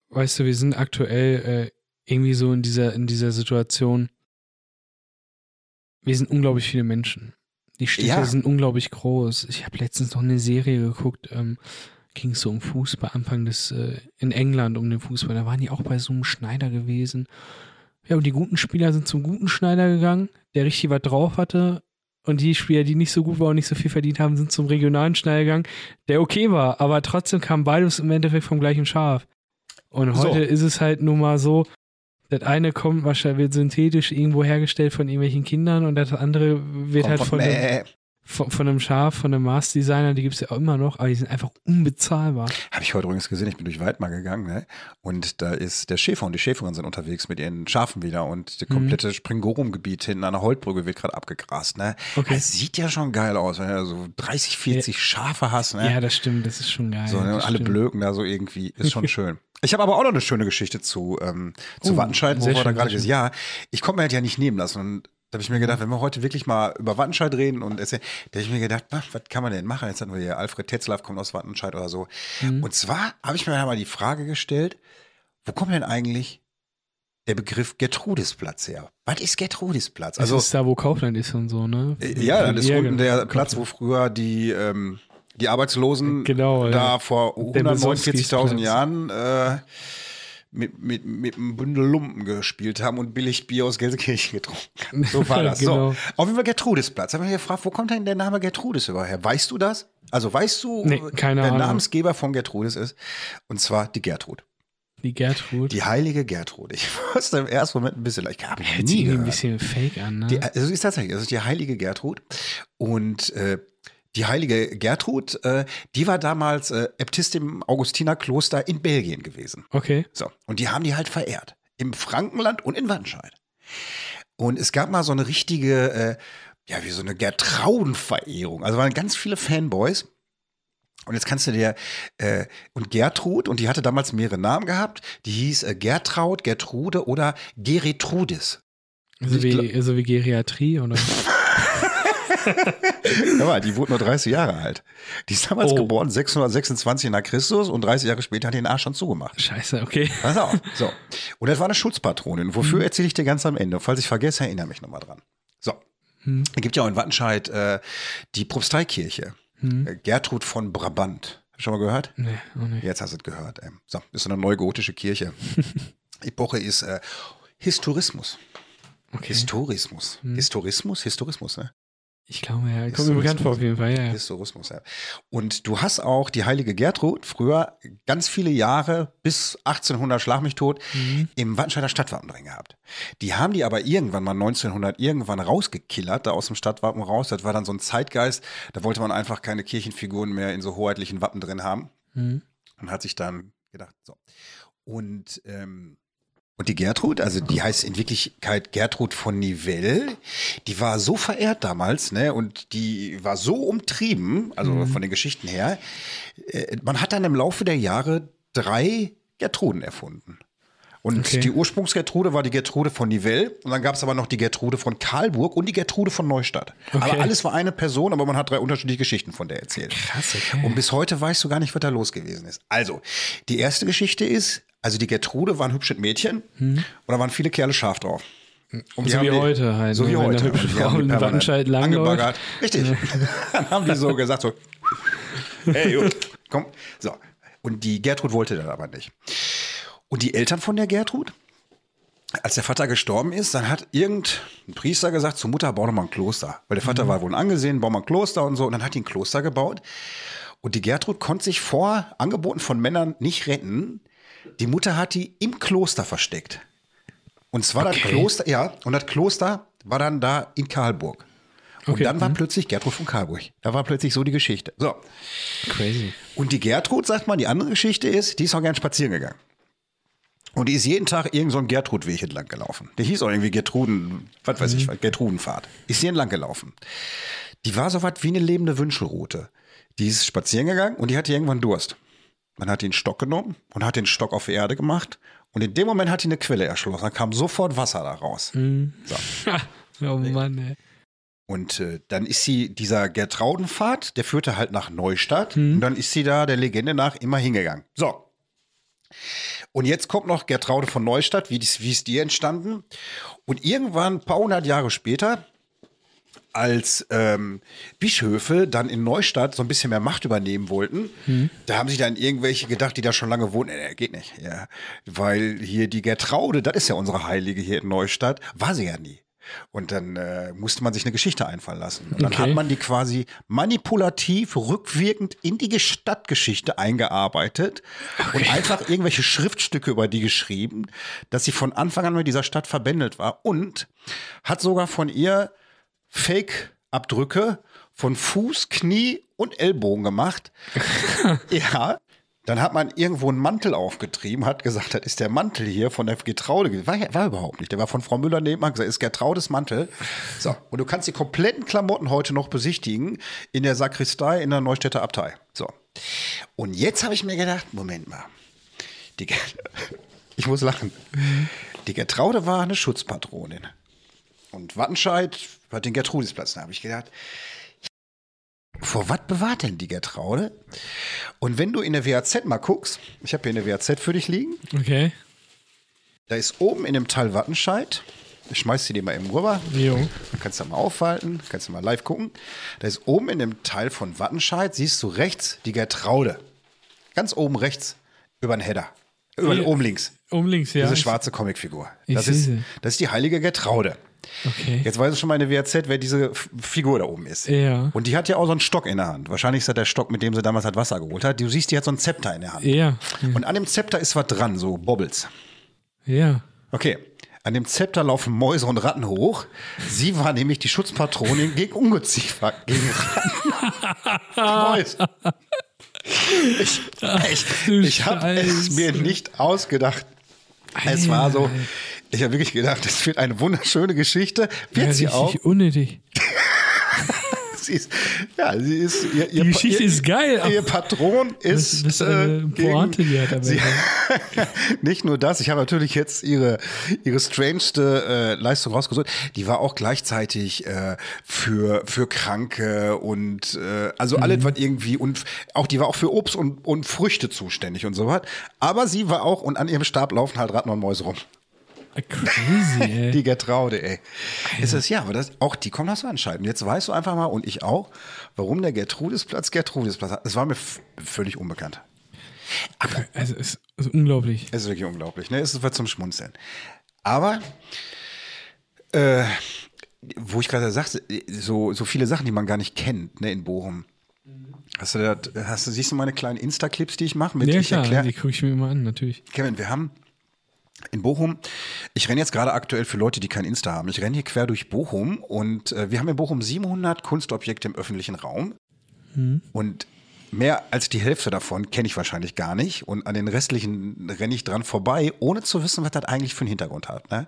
weißt du, wir sind aktuell äh, irgendwie so in dieser, in dieser Situation. Wir sind unglaublich viele Menschen. Die Städte Ja. sind unglaublich groß. Ich habe letztens noch eine Serie geguckt, ähm, ging es so um Fußball, Anfang des, äh, in England um den Fußball. Da waren die auch bei so einem Schneider gewesen. Ja, und die guten Spieler sind zum guten Schneider gegangen, der richtig was drauf hatte. Und die Spieler, die nicht so gut waren und nicht so viel verdient haben, sind zum regionalen Schneider gegangen, der okay war. Aber trotzdem kam beides im Endeffekt vom gleichen Schaf. Und So. heute ist es halt nun mal so, das eine kommt wahrscheinlich wird synthetisch irgendwo hergestellt von irgendwelchen Kindern und das andere wird Kommt halt von- von, Mäh. Von, von einem Schaf, von einem Mars-Designer, die gibt es ja auch immer noch, aber die sind einfach unbezahlbar. Habe ich heute übrigens gesehen, ich bin durch Weidmar gegangen, ne? Und da ist der Schäfer und die Schäferin sind unterwegs mit ihren Schafen wieder und das komplette Springorum-Gebiet hinten an der Holtbrücke wird gerade abgegrast, ne? Okay. Das sieht ja schon geil aus, wenn du so 30, 40 Schafe hast, ne? Ja, das stimmt, das ist schon geil. So, ne? alle blöken da so irgendwie, ist schon schön. Ich habe aber auch noch eine schöne Geschichte zu, ähm, zu Oh, Wattenscheid, wo wir da gerade gesagt ja, ich konnte mir halt ja nicht nehmen lassen. Und habe ich mir gedacht, wenn wir heute wirklich mal über Wattenscheid reden und erzählen, da habe ich mir gedacht, na, was kann man denn machen? Jetzt hatten wir hier Alfred Tetzlaff kommt aus Wattenscheid oder so. Mhm. Und zwar habe ich mir da mal die Frage gestellt, wo kommt denn eigentlich der Begriff Gertrudisplatz her? Was ist Gertrudisplatz? Also, das ist da, wo Kaufland ist und so, ne? äh, ja, das ist unten genau. der Platz, wo früher die, ähm, die Arbeitslosen Genau, da ja. vor Der 149.000 Besowskis-Platz. Jahren äh, mit, mit, mit einem Bündel Lumpen gespielt haben und billig Bier aus Gelsenkirchen getrunken haben. So war das. Genau. So, auf jeden Fall Gertrudisplatz. Haben wir gefragt, wo kommt denn der Name Gertrudis überhaupt her? Weißt du das? Also weißt du, Nee, wer Ahnung. Namensgeber von Gertrudis ist? Und zwar die Gertrud. Die Gertrud. Die heilige Gertrud. Ich wusste im ersten Moment ein bisschen, ich habe ich sich nie irgendwie ein gehört. bisschen fake an, ne? Die, also ist tatsächlich, ist die heilige Gertrud. Und äh, die heilige Gertrud, äh, die war damals äh, Äbtistin im Augustinerkloster in Belgien gewesen. okay. So, und die haben die halt verehrt. Im Frankenland und in Wattenscheid. Und es gab mal so eine richtige, äh, ja, wie so eine Gertraudenverehrung. Also waren ganz viele Fanboys. Und jetzt kannst du dir, äh, und Gertrud, und die hatte damals mehrere Namen gehabt, die hieß äh, Gertraud, Gertrude oder Geretrudis. Also wie, also wie Geriatrie oder? Ja, die wurde nur 30 Jahre alt. Die ist damals Oh. geboren, 626 nach Christus und 30 Jahre später hat die den Arsch schon zugemacht. Scheiße, okay. Pass auf. So. Und das war eine Schutzpatronin. Wofür erzähle ich dir ganz am Ende? Falls ich vergesse, erinnere mich nochmal dran. So. Hm. Es gibt ja auch in Wattenscheid äh, die Propsteikirche. Hm. Gertrud von Brabant. Hast du Schon mal gehört? Nee, auch nicht. Jetzt hast du es gehört. Ähm, so, ist so eine neugotische Kirche. Epoche ist äh, Historismus. Okay. Historismus. Hm. Historismus? Historismus, ne? Ich glaube, ja. Kommt mir bekannt vor auf jeden Fall, ja. Historismus, ja. Und du hast auch die heilige Gertrud früher ganz viele Jahre bis 1800 Schlag mich tot Mhm. im Wattenscheider Stadtwappen drin gehabt. Die haben die aber irgendwann mal 1900 irgendwann rausgekillert, da aus dem Stadtwappen raus. Das war dann so ein Zeitgeist. Da wollte man einfach keine Kirchenfiguren mehr in so hoheitlichen Wappen drin haben Mhm. und hat sich dann gedacht, so. Und, ähm, und die Gertrud, also die heißt in Wirklichkeit Gertrud von Nivelle, die war so verehrt damals, ne, und die war so umtrieben, also von den Geschichten her, äh, man hat dann im Laufe der Jahre drei Gertruden erfunden. Und Okay. die Ursprungsgertrude war die Gertrude von Nivelle und dann gab es aber noch die Gertrude von Karlburg und die Gertrude von Neustadt. Okay. Aber alles war eine Person, aber man hat drei unterschiedliche Geschichten von der erzählt. Krass, okay. Und bis heute weißt du gar nicht, was da los gewesen ist. Also, die erste Geschichte ist, also die Gertrude war ein hübsches Mädchen und da waren viele Kerle scharf drauf. Und Hm. So wie heute halt, So ne, wie heute. eine hübsche Frau in Wattenscheid angebaggert. Richtig. Dann haben die so gesagt so, hey, Junge, komm. So. Und die Gertrud wollte das aber nicht. Und die Eltern von der Gertrud, als der Vater gestorben ist, dann hat irgendein Priester gesagt zur Mutter, bau doch mal ein Kloster. Weil der Vater Mhm. war wohl angesehen, bau mal ein Kloster und so. Und dann hat die ein Kloster gebaut. Und die Gertrud konnte sich vor Angeboten von Männern nicht retten. Die Mutter hat die im Kloster versteckt. Und zwar das Okay. Kloster, ja, und das Kloster war dann da in Karlburg. Und Okay, dann war mhm. plötzlich Gertrud von Karlburg. Da war plötzlich so die Geschichte. So. Crazy. Und die Gertrud, sagt man, die andere Geschichte ist, die ist auch gern spazieren gegangen. Und die ist jeden Tag irgend so ein Gertrudweg entlang gelaufen. Der hieß auch irgendwie Gertruden, was weiß ich, was, Gertrudenfahrt. Ist sie entlang gelaufen. Die war so was wie eine lebende Wünschelrute. Die ist spazieren gegangen und die hatte irgendwann Durst. Man hat den Stock genommen und hat den Stock auf die Erde gemacht. Und in dem Moment hat die eine Quelle erschlossen. Dann kam sofort Wasser da raus. So. oh Mann, ey. Und äh, dann ist sie, dieser Gertraudenpfad, der führte halt nach Neustadt. Und dann ist sie da der Legende nach immer hingegangen. So. Und jetzt kommt noch Gertraude von Neustadt, wie, dies, wie ist die entstanden? Und irgendwann, ein paar hundert Jahre später, als ähm, Bischöfe dann in Neustadt so ein bisschen mehr Macht übernehmen wollten, da haben sich dann irgendwelche gedacht, die da schon lange wohnen, nee, nee, geht nicht. Ja. Weil hier die Gertraude, das ist ja unsere Heilige hier in Neustadt, war sie ja nie. Und dann äh, musste man sich eine Geschichte einfallen lassen. Und dann Okay. hat man die quasi manipulativ rückwirkend in die Stadtgeschichte eingearbeitet und einfach irgendwelche Schriftstücke über die geschrieben, dass sie von Anfang an mit dieser Stadt verbändelt war und hat sogar von ihr Fake-Abdrücke von Fuß, Knie und Ellbogen gemacht. ja. Dann hat man irgendwo einen Mantel aufgetrieben, hat gesagt, das ist der Mantel hier von der Getraude. War, war überhaupt nicht. Der war von Frau Müller nebenan gesagt, ist Gertraudes Mantel. So. Und du kannst die kompletten Klamotten heute noch besichtigen in der Sakristei in der Neustädter Abtei. So. Und jetzt habe ich mir gedacht, Moment mal. Die, ich muss lachen. Die Gertraude war eine Schutzpatronin. Und Wattenscheid hat den Gertrudisplatz. Da habe ich gedacht, vor was bewahrt denn die Gertraude? Und wenn du in der WAZ mal guckst, ich habe hier eine WAZ für dich liegen, Okay. da ist oben in dem Teil Wattenscheid, ich schmeiß sie dir mal eben rüber, Jo. dann kannst du mal aufhalten, kannst du mal live gucken. Da ist oben in dem Teil von Wattenscheid, siehst du rechts die Gertraude. Ganz oben rechts, über den Header. Über Ja. oben links. Oben links, ja. Diese schwarze Comicfigur. Ich Das sehe ist, sie. das ist die heilige Gertraude. Okay. Jetzt weiß ich schon mal in der WAZ, wer diese F- Figur da oben ist. Ja. Und die hat ja auch so einen Stock in der Hand. Wahrscheinlich ist das der Stock, mit dem sie damals halt Wasser geholt hat. Du siehst, die hat so einen Zepter in der Hand. Ja. Und an dem Zepter ist was dran, so Bobbles. Ja. Okay. An dem Zepter laufen Mäuse und Ratten hoch. Sie war nämlich die Schutzpatronin gegen Ungeziefer, gegen Ratten. Mäuse. Ich, ich, ich habe es mir nicht ausgedacht. Es war so, ich habe wirklich gedacht, das wird eine wunderschöne Geschichte. Wird ja, sie auch. unnötig. Sie ist, ja, sie ist. Ihr, ihr, Die Geschichte ihr, ist geil, Ihr Patron Das ist. ist eine äh, Pointe, die hat sie. Nicht nur das, ich habe natürlich jetzt ihre, ihre strangeste äh, Leistung rausgesucht. Die war auch gleichzeitig äh, für, für Kranke und äh, also Mhm. alles, was irgendwie und auch die war auch für Obst und, und Früchte zuständig und so was. Aber sie war auch, und an ihrem Stab laufen halt Ratten und Mäuse rum. Crazy, ey. Die Gertraude, ey. Ist es ja, aber das, auch die kommen aus Anschalten. Jetzt weißt du einfach mal, und ich auch, warum der Gertrudisplatz Gertrudisplatz hat. Das war mir völlig unbekannt. Also, es ist unglaublich. Es ist wirklich unglaublich, ne? Es ist was zum Schmunzeln. Aber, äh, wo ich gerade sagte, so, so viele Sachen, die man gar nicht kennt, ne, in Bochum. Hast du das, hast du, siehst du meine kleinen Insta-Clips, die ich mache? Mit Ja, ich klar, erklär- die gucke ich mir immer an, natürlich. Kevin, wir haben in Bochum, ich renne jetzt gerade aktuell für Leute, die kein Insta haben, ich renne hier quer durch Bochum und äh, wir haben in Bochum 700 Kunstobjekte im öffentlichen Raum. Und mehr als die Hälfte davon kenne ich wahrscheinlich gar nicht und an den restlichen renne ich dran vorbei, ohne zu wissen, was das eigentlich für einen Hintergrund hat. Ne?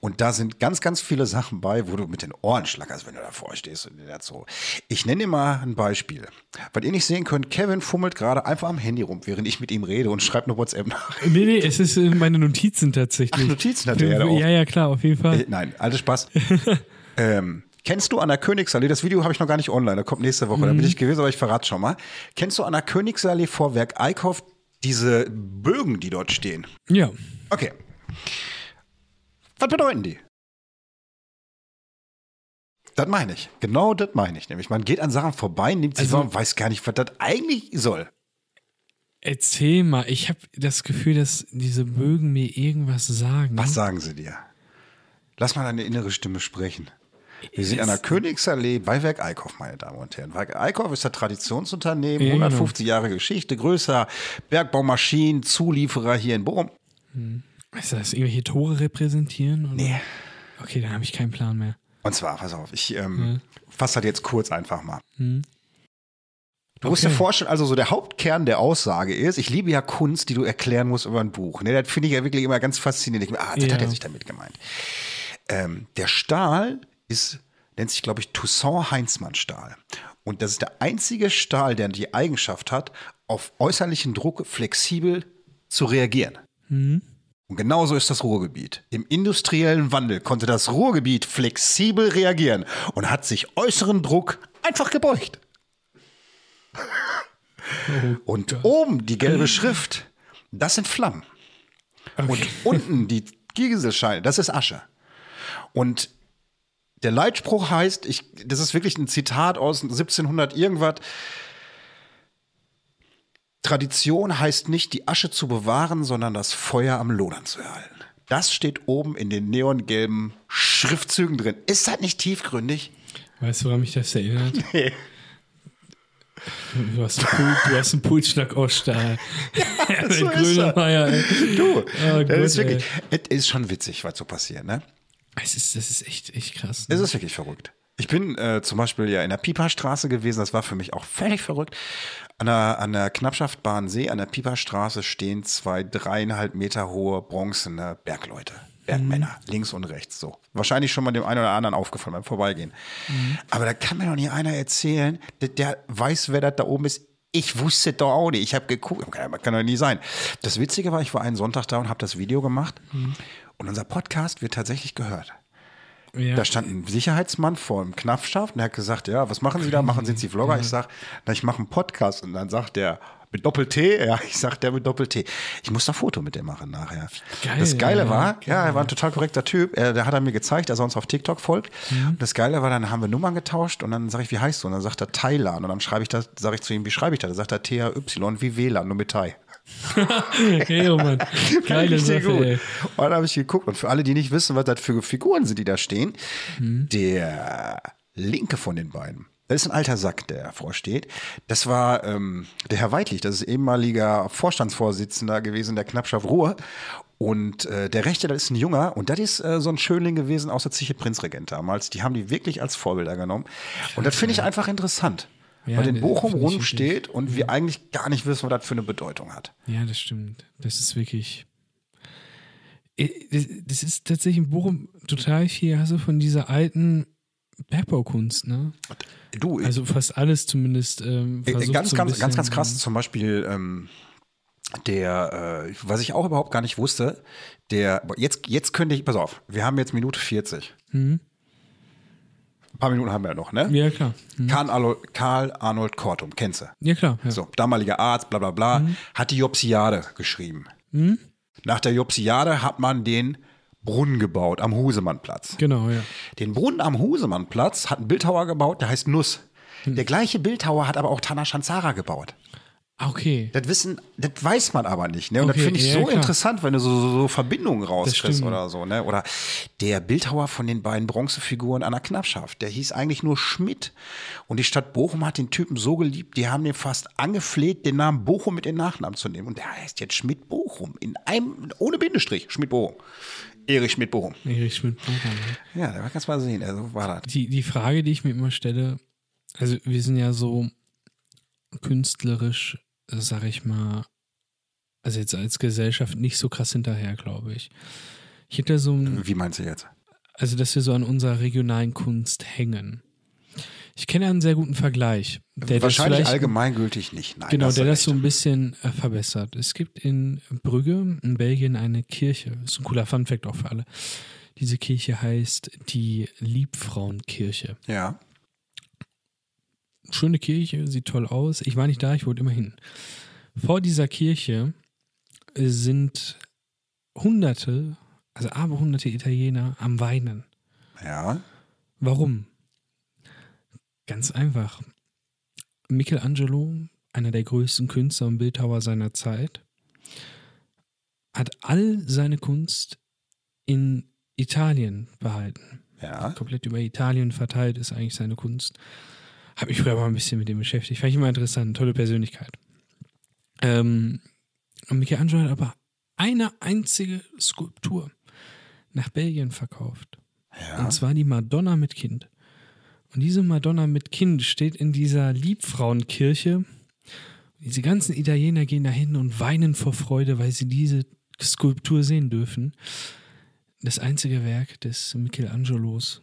Und da sind ganz, ganz viele Sachen bei, wo du mit den Ohren schlackerst, wenn du davor stehst und dir das so. Ich nenne dir mal ein Beispiel. Was ihr nicht sehen könnt, Kevin fummelt gerade einfach am Handy rum, während ich mit ihm rede und schreibt eine WhatsApp nach. Nee, nee, es ist äh, meine Notizen tatsächlich. Ach, Notizen hat er ja auch. Ja, ja, klar, auf jeden Fall. Äh, nein, alles Spaß. ähm, kennst du an der Königsallee, das Video habe ich noch gar nicht online, das kommt nächste Woche, da bin ich gewesen, aber ich verrate schon mal. Kennst du an der Königsallee vor Werk Eickhoff diese Bögen, die dort stehen? Ja. Okay. Was bedeuten die? Das meine ich. Genau das meine ich. Nämlich, man geht an Sachen vorbei, nimmt sie Also- wahr und weiß gar nicht, was das eigentlich soll. Erzähl mal, ich habe das Gefühl, dass diese Bögen mir irgendwas sagen. Was sagen sie dir? Lass mal deine innere Stimme sprechen. Wir sind an der Königsallee bei Werk Eickhoff, meine Damen und Herren. Werk Eickhoff ist ein Traditionsunternehmen, Ja, genau. 150 Jahre Geschichte, größer Bergbaumaschinen, Zulieferer hier in Bochum. Ist das irgendwelche Tore repräsentieren? Oder? Nee. Okay, dann habe ich keinen Plan mehr. Und zwar, pass auf, ich ähm, fasse das jetzt kurz einfach mal. Hm. Du musst dir Okay. vorstellen, also so der Hauptkern der Aussage ist, ich liebe ja Kunst, die du erklären musst über ein Buch. Ne, das finde ich ja wirklich immer ganz faszinierend. Ich, ah, das Ja. hat er sich damit gemeint. Ähm, der Stahl ist, nennt sich, glaube ich, Toussaint-Heinzmann-Stahl. Und das ist der einzige Stahl, der die Eigenschaft hat, auf äußerlichen Druck flexibel zu reagieren. Hm. Und genauso ist das Ruhrgebiet. Im industriellen Wandel konnte das Ruhrgebiet flexibel reagieren und hat sich äußeren Druck einfach gebeugt. und oben die gelbe Schrift, das sind Flammen. Und unten die Gieselscheine, das ist Asche. Und der Leitspruch heißt, ich, das ist wirklich ein Zitat aus 1700 irgendwas. Tradition heißt nicht, die Asche zu bewahren, sondern das Feuer am Lodern zu erhalten. Das steht oben in den neongelben Schriftzügen drin. Ist das nicht tiefgründig? Weißt du, woran mich das erinnert? Nee. Du hast einen, Pul du hast einen Pulsschlag aus Stahl. Der so ist Grönemeyer, ey. Du, Oh das ist wirklich, es ist schon witzig, was so passiert, ne? Es ist, das ist echt, echt krass. Es Ne? ist wirklich verrückt. Ich bin äh, zum Beispiel ja in der Pieperstraße gewesen, das war für mich auch völlig verrückt. An der, an der Knappschaft See, an der Pieperstraße stehen zwei dreieinhalb Meter hohe bronzene Bergleute. Bergmänner, Mhm. links und rechts, so. Wahrscheinlich schon mal dem einen oder anderen aufgefallen beim Vorbeigehen. Mhm. Aber da kann mir doch nicht einer erzählen, der, der weiß, wer das da oben ist. Ich wusste doch auch nicht. Ich habe geguckt. Kann, kann doch nie sein. Das Witzige war, ich war einen Sonntag da und habe das Video gemacht. Mhm. Und unser Podcast wird tatsächlich gehört. Ja. Da stand ein Sicherheitsmann vor dem Knappschaft und der hat gesagt, ja, was machen Sie da? Machen Sie Vlogger? Ich sag, na, ich mache einen Podcast. Und dann sagt der, mit Doppel-T? Ja, ich sag, der mit Doppel-T. Ich muss da Foto mit dem machen nachher. Geil, das Geile ja, war, geil. ja, er war ein total korrekter Typ. Er, der hat er mir gezeigt, dass er uns auf TikTok folgt. Mhm. Und das Geile war, dann haben wir Nummern getauscht und dann sage ich, wie heißt du? Und dann sagt er Thailand. Und dann schreibe ich das, sage ich zu ihm, wie schreibe ich das? Dann sagt er T-H-Y wie WLAN, nur mit Thai. hey, oh Mann. Geile Sache, ey. Und dann habe ich geguckt. Und für alle, die nicht wissen, was das für Figuren sind, die da stehen, der linke von den beiden, das ist ein alter Sack, der davor steht. Das war ähm, der Herr Weidlich, das ist ehemaliger Vorstandsvorsitzender gewesen der Knappschaft Ruhr. Und äh, der rechte, das ist ein Junger. Und das ist äh, so ein Schönling gewesen aus der Zeche Prinzregent damals. Die haben die wirklich als Vorbilder genommen. Und das finde ich einfach interessant. Ja, weil in Bochum rumsteht und wir eigentlich gar nicht wissen, was das für eine Bedeutung hat. Ja, das stimmt. Das ist wirklich. Äh, Das ist tatsächlich in Bochum total viel, hast du von dieser alten Bergbaukunst, ne? Du, Also fast alles zumindest. Ähm, Äh, ganz, so ein ganz, ganz, ganz krass. Zum Beispiel ähm, der, äh, was ich auch überhaupt gar nicht wusste, der, jetzt, jetzt könnte ich, pass auf, wir haben jetzt Minute 40. Ein paar Minuten haben wir ja noch, ne? Mhm. Ja, klar. Mhm. Karl, Arnold, Karl Arnold Kortum, kennst du? Ja, klar. Ja. So, damaliger Arzt, bla bla bla, Mhm. hat die Jopsiade geschrieben. Nach der Jopsiade hat man den Brunnen gebaut am Husemannplatz. Genau, ja. Den Brunnen am Husemannplatz hat ein Bildhauer gebaut, der heißt Nuss. Hm. Der gleiche Bildhauer hat aber auch Tana Shanzara gebaut. Ah, Okay. Das wissen, das weiß man aber nicht. Ne? Und Okay, das finde ich ja, so klar. interessant, wenn du so, so, so Verbindungen rauskriegst oder so. Ne? Oder der Bildhauer von den beiden Bronzefiguren an der Knappschaft, der hieß eigentlich nur Schmidt. Und die Stadt Bochum hat den Typen so geliebt, die haben den fast angefleht, den Namen Bochum mit den Nachnamen zu nehmen. Und der heißt jetzt Schmidt Bochum. In einem, ohne Bindestrich, Schmidt Bochum. Erich Schmidt Bochum. Erich Schmidt Bochum? Ja, da kannst du mal sehen, also war das. die, die Frage, die ich mir immer stelle, also wir sind ja so künstlerisch, sag ich mal, also jetzt als Gesellschaft nicht so krass hinterher, glaube ich. Ich hätte so ein, Wie meinst du jetzt? also dass wir so an unserer regionalen Kunst hängen. Ich kenne einen sehr guten Vergleich. Wahrscheinlich allgemeingültig nicht. Nein, Genau, der das so ein bisschen äh, verbessert. Es gibt in Brügge, in Belgien, eine Kirche. Das ist ein cooler Funfact auch für alle. Diese Kirche heißt die Liebfrauenkirche. Ja. Schöne Kirche, sieht toll aus. Ich war nicht da, ich wollte immer hin. Vor dieser Kirche sind Hunderte, also aber hunderte Italiener am Weinen. Ja. Warum? Ganz einfach. Michelangelo, einer der größten Künstler und Bildhauer seiner Zeit, hat all seine Kunst in Italien behalten Ja. komplett über Italien verteilt ist eigentlich seine Kunst. Habe mich früher mal ein bisschen mit dem beschäftigt. Fand ich immer interessant. Tolle Persönlichkeit. Ähm, und Michelangelo hat aber eine einzige Skulptur nach Belgien verkauft. Ja. Und zwar die Madonna mit Kind. Und diese Madonna mit Kind steht in dieser Liebfrauenkirche. Diese ganzen Italiener gehen dahin und weinen vor Freude, weil sie diese Skulptur sehen dürfen. Das einzige Werk des Michelangelos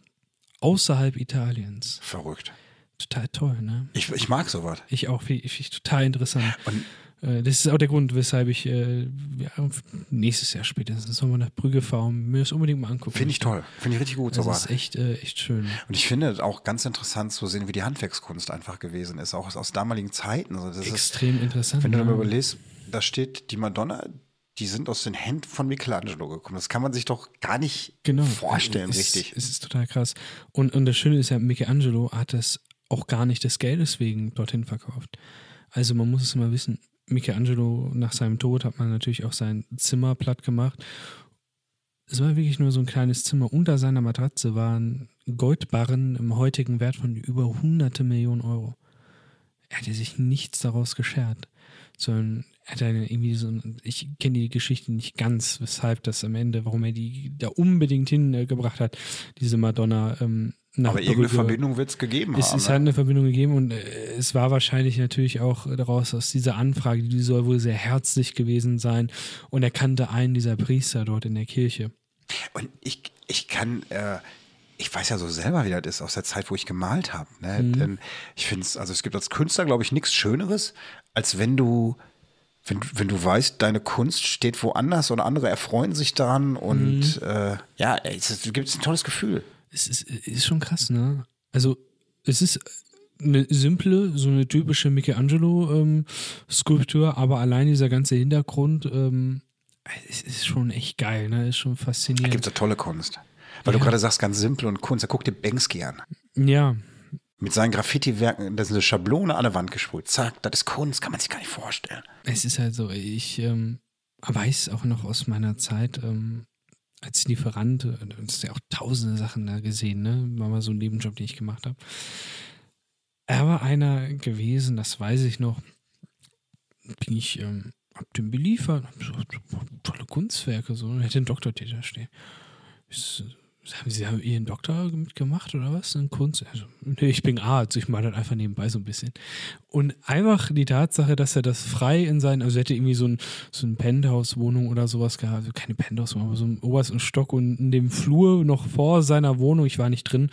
außerhalb Italiens. Verrückt. Total toll, ne? Ich, ich mag sowas. Ich auch, finde ich total interessant. Und Äh, Das ist auch der Grund, weshalb ich äh, ja, nächstes Jahr spätestens nochmal nach Brügge fahre und mir das unbedingt mal angucken. finde ich toll. Finde ich richtig gut, Das sowas. ist echt, äh, echt schön. Und ich finde auch ganz interessant zu sehen, wie die Handwerkskunst einfach gewesen ist, auch aus, aus damaligen Zeiten. Also das ist, Extrem interessant. wenn du ja. mal überlegst, da steht die Madonna, die sind aus den Händen von Michelangelo gekommen. Das kann man sich doch gar nicht genau. vorstellen, es, richtig. Es ist total krass. Und, und das Schöne ist ja, Michelangelo hat es auch gar nicht des Geldes wegen dorthin verkauft. Also man muss es immer wissen, Michelangelo nach seinem Tod hat man natürlich auch sein Zimmer platt gemacht. Es war wirklich nur so ein kleines Zimmer. Unter seiner Matratze waren Goldbarren im heutigen Wert von über hunderte Millionen Euro. Er hatte sich nichts daraus geschert, sondern er hat irgendwie so, ein- ich kenne die Geschichte nicht ganz, weshalb das am Ende, warum er die da unbedingt hingebracht hat, diese Madonna ähm, Aber irgendeine. Verbindung wird es gegeben Es haben. ist ne? halt eine Verbindung gegeben und äh, es war wahrscheinlich natürlich auch daraus aus dieser Anfrage, die soll wohl sehr herzlich gewesen sein und er kannte einen dieser Priester dort in der Kirche. Und ich, ich kann, äh, ich weiß ja so selber, wie das ist aus der Zeit, wo ich gemalt habe. Ne? Mhm. Denn ich finde es, also es gibt als Künstler, glaube ich, nichts Schöneres, als wenn du, wenn, wenn du weißt, deine Kunst steht woanders und andere erfreuen sich daran und Mhm. äh, ja, es, gibt ein tolles Gefühl. Es ist, ist schon krass, ne? Also es ist eine simple, so eine typische Michelangelo-Skulptur, aber allein dieser ganze Hintergrund, ähm, es ist schon echt geil, ne? Ist schon Da faszinierend. gibt es tolle Kunst. Weil Ja. du gerade sagst, ganz simpel und Kunst. Da guck dir Banksy an. Ja, Mit seinen Graffiti-Werken, das ist eine Schablone an der Wand gesprüht. Zack, das ist Kunst, kann man sich gar nicht vorstellen. es ist halt so, ich ähm, weiß auch noch aus meiner Zeit, ähm, als Lieferant, äh, das ist ja auch tausende Sachen da gesehen, ne? War mal so ein Nebenjob, den ich gemacht habe. Er war einer gewesen, das weiß ich noch. Bin ich, ähm, hab den beliefert, hab so, tolle Kunstwerke, so, und hätte einen Doktortitel stehen. Ich, haben Sie haben Ihren Doktor mitgemacht oder was? In Kunst? Also, nee, ich bin Arzt, ich mache das einfach nebenbei so ein bisschen. Und einfach die Tatsache, dass er das frei in seinen, also er hätte irgendwie so ein, so ein Penthouse-Wohnung oder sowas gehabt, also keine Penthouse-Wohnung, aber so einen obersten Stock und in dem Flur noch vor seiner Wohnung, ich war nicht drin,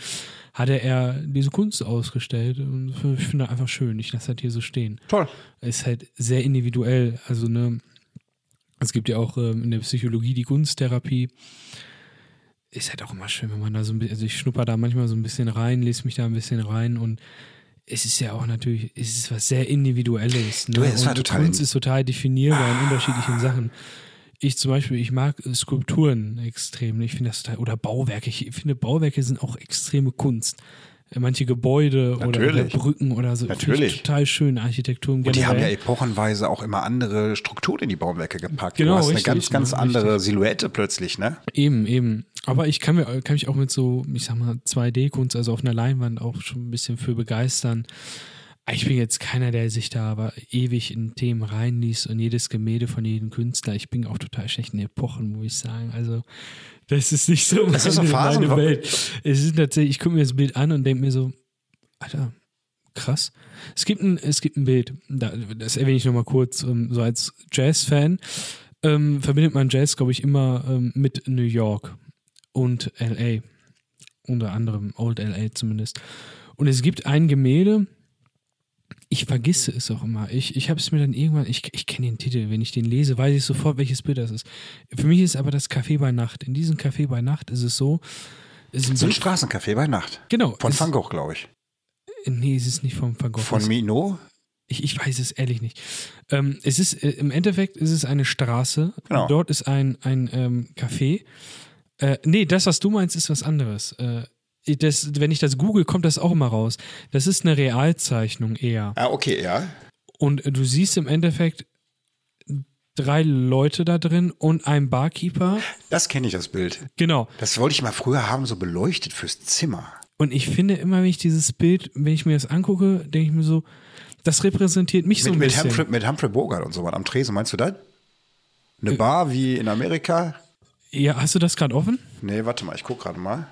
hatte er diese Kunst ausgestellt und ich finde das einfach schön, ich lasse das hier so stehen. Toll. Ist halt sehr individuell, also ne, es gibt ja auch ähm, in der Psychologie die Kunsttherapie, ist halt auch immer schön, wenn man da so ein bisschen, also ich schnupper da manchmal so ein bisschen rein, lese mich da ein bisschen rein und es ist ja auch natürlich, es ist was sehr Individuelles. Ne? Du, es war total Kunst ist total definierbar in unterschiedlichen Sachen. Ich zum Beispiel, ich mag Skulpturen extrem. Ich finde das total, oder Bauwerke. Ich finde, Bauwerke sind auch extreme Kunst. Manche Gebäude oder, oder Natürlich. Brücken oder so. Natürlich. total schön. Architektur im Und die haben ja epochenweise auch immer andere Strukturen in die Bauwerke gepackt. Genau, du hast richtig, eine ganz, ganz ne, andere Silhouette plötzlich, ne? Eben, eben. Aber ich kann, mir, kann mich auch mit so, ich sag mal, 2D-Kunst, also auf einer Leinwand auch schon ein bisschen für begeistern. Ich bin jetzt keiner, der sich da aber ewig in Themen reinliest und jedes Gemälde von jedem Künstler. Ich bin auch total schlecht in Epochen, muss ich sagen. Also, das ist nicht so Das ist meine, Phasen, meine Welt. Es ist tatsächlich, ich gucke mir das Bild an und denke mir so, Alter, krass. Es gibt ein, es gibt ein Bild, da, das erwähne ich nochmal kurz, ähm, so als Jazz-Fan ähm, verbindet man Jazz, glaube ich, immer ähm, mit New York und LA. Unter anderem Old LA zumindest. Und es gibt ein Gemälde, ich vergesse es auch immer. Ich, ich habe es mir dann irgendwann, ich, ich kenne den Titel, wenn ich den lese, weiß ich sofort, welches Bild das ist. Für mich ist aber das Café bei Nacht. In diesem Café bei Nacht ist es so, es ist ein So ein Bild- Straßencafé bei Nacht. Genau. Von Van Gogh, glaube ich. Nee, es ist nicht vom Van Gogh. Von Minot. Ich, ich weiß es ehrlich nicht. Ähm, es ist, äh, im Endeffekt ist es eine Straße. Genau. Dort ist ein, ein ähm, Café. Äh, nee, das, was du meinst, ist was anderes. Äh, das, wenn ich das google, kommt das auch immer raus. Das ist eine Realzeichnung eher. Ah, okay, ja. Und äh, du siehst im Endeffekt drei Leute da drin und ein Barkeeper. Das kenne ich, das Bild. Genau. Das wollte ich mal früher haben, so beleuchtet fürs Zimmer. Und ich finde immer, wenn ich dieses Bild, wenn ich mir das angucke, denke ich mir so, das repräsentiert mich so Mit, ein mit, bisschen. Humphrey, mit Humphrey Bogart und so was am Tresen, meinst du das? Eine Bar wie in Amerika? Ja, hast du das gerade offen? Nee, warte mal, ich guck gerade mal.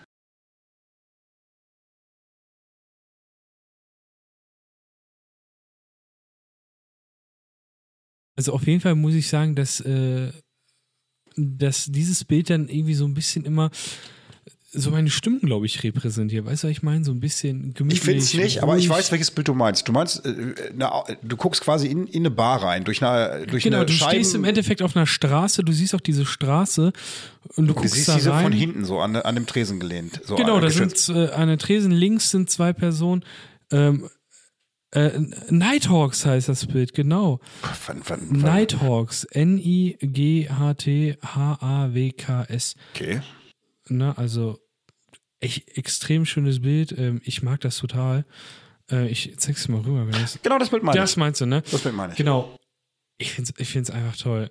Also auf jeden Fall muss ich sagen, dass, äh, dass dieses Bild dann irgendwie so ein bisschen immer so meine Stimmung, glaube ich, repräsentiert. Weißt du, was ich meine? So ein bisschen gemütlich. Ich finde es nicht, aber ich ruhig. weiß, welches Bild du meinst. Du meinst, äh, na, du guckst quasi in, in eine Bar rein, durch eine, durch Genau, eine du Scheiben, stehst im Endeffekt auf einer Straße, du siehst auch diese Straße und du Du guckst siehst da diese rein. von hinten so an, an dem Tresen gelehnt. So genau, da sind äh, an der Tresen links sind zwei Personen. Ähm, äh, Nighthawks heißt das Bild, genau. Von, von, von, Nighthawks, N-I-G-H-T-H-A-W-K-S. Okay. Ne, also echt extrem schönes Bild. Ähm, ich mag das total. Äh, ich zeig's dir mal rüber. Wenn das, Genau, das Bild meine das ich. meinst du, ne? Das Bild meine ich. Genau. Ich find's, ich find's einfach toll.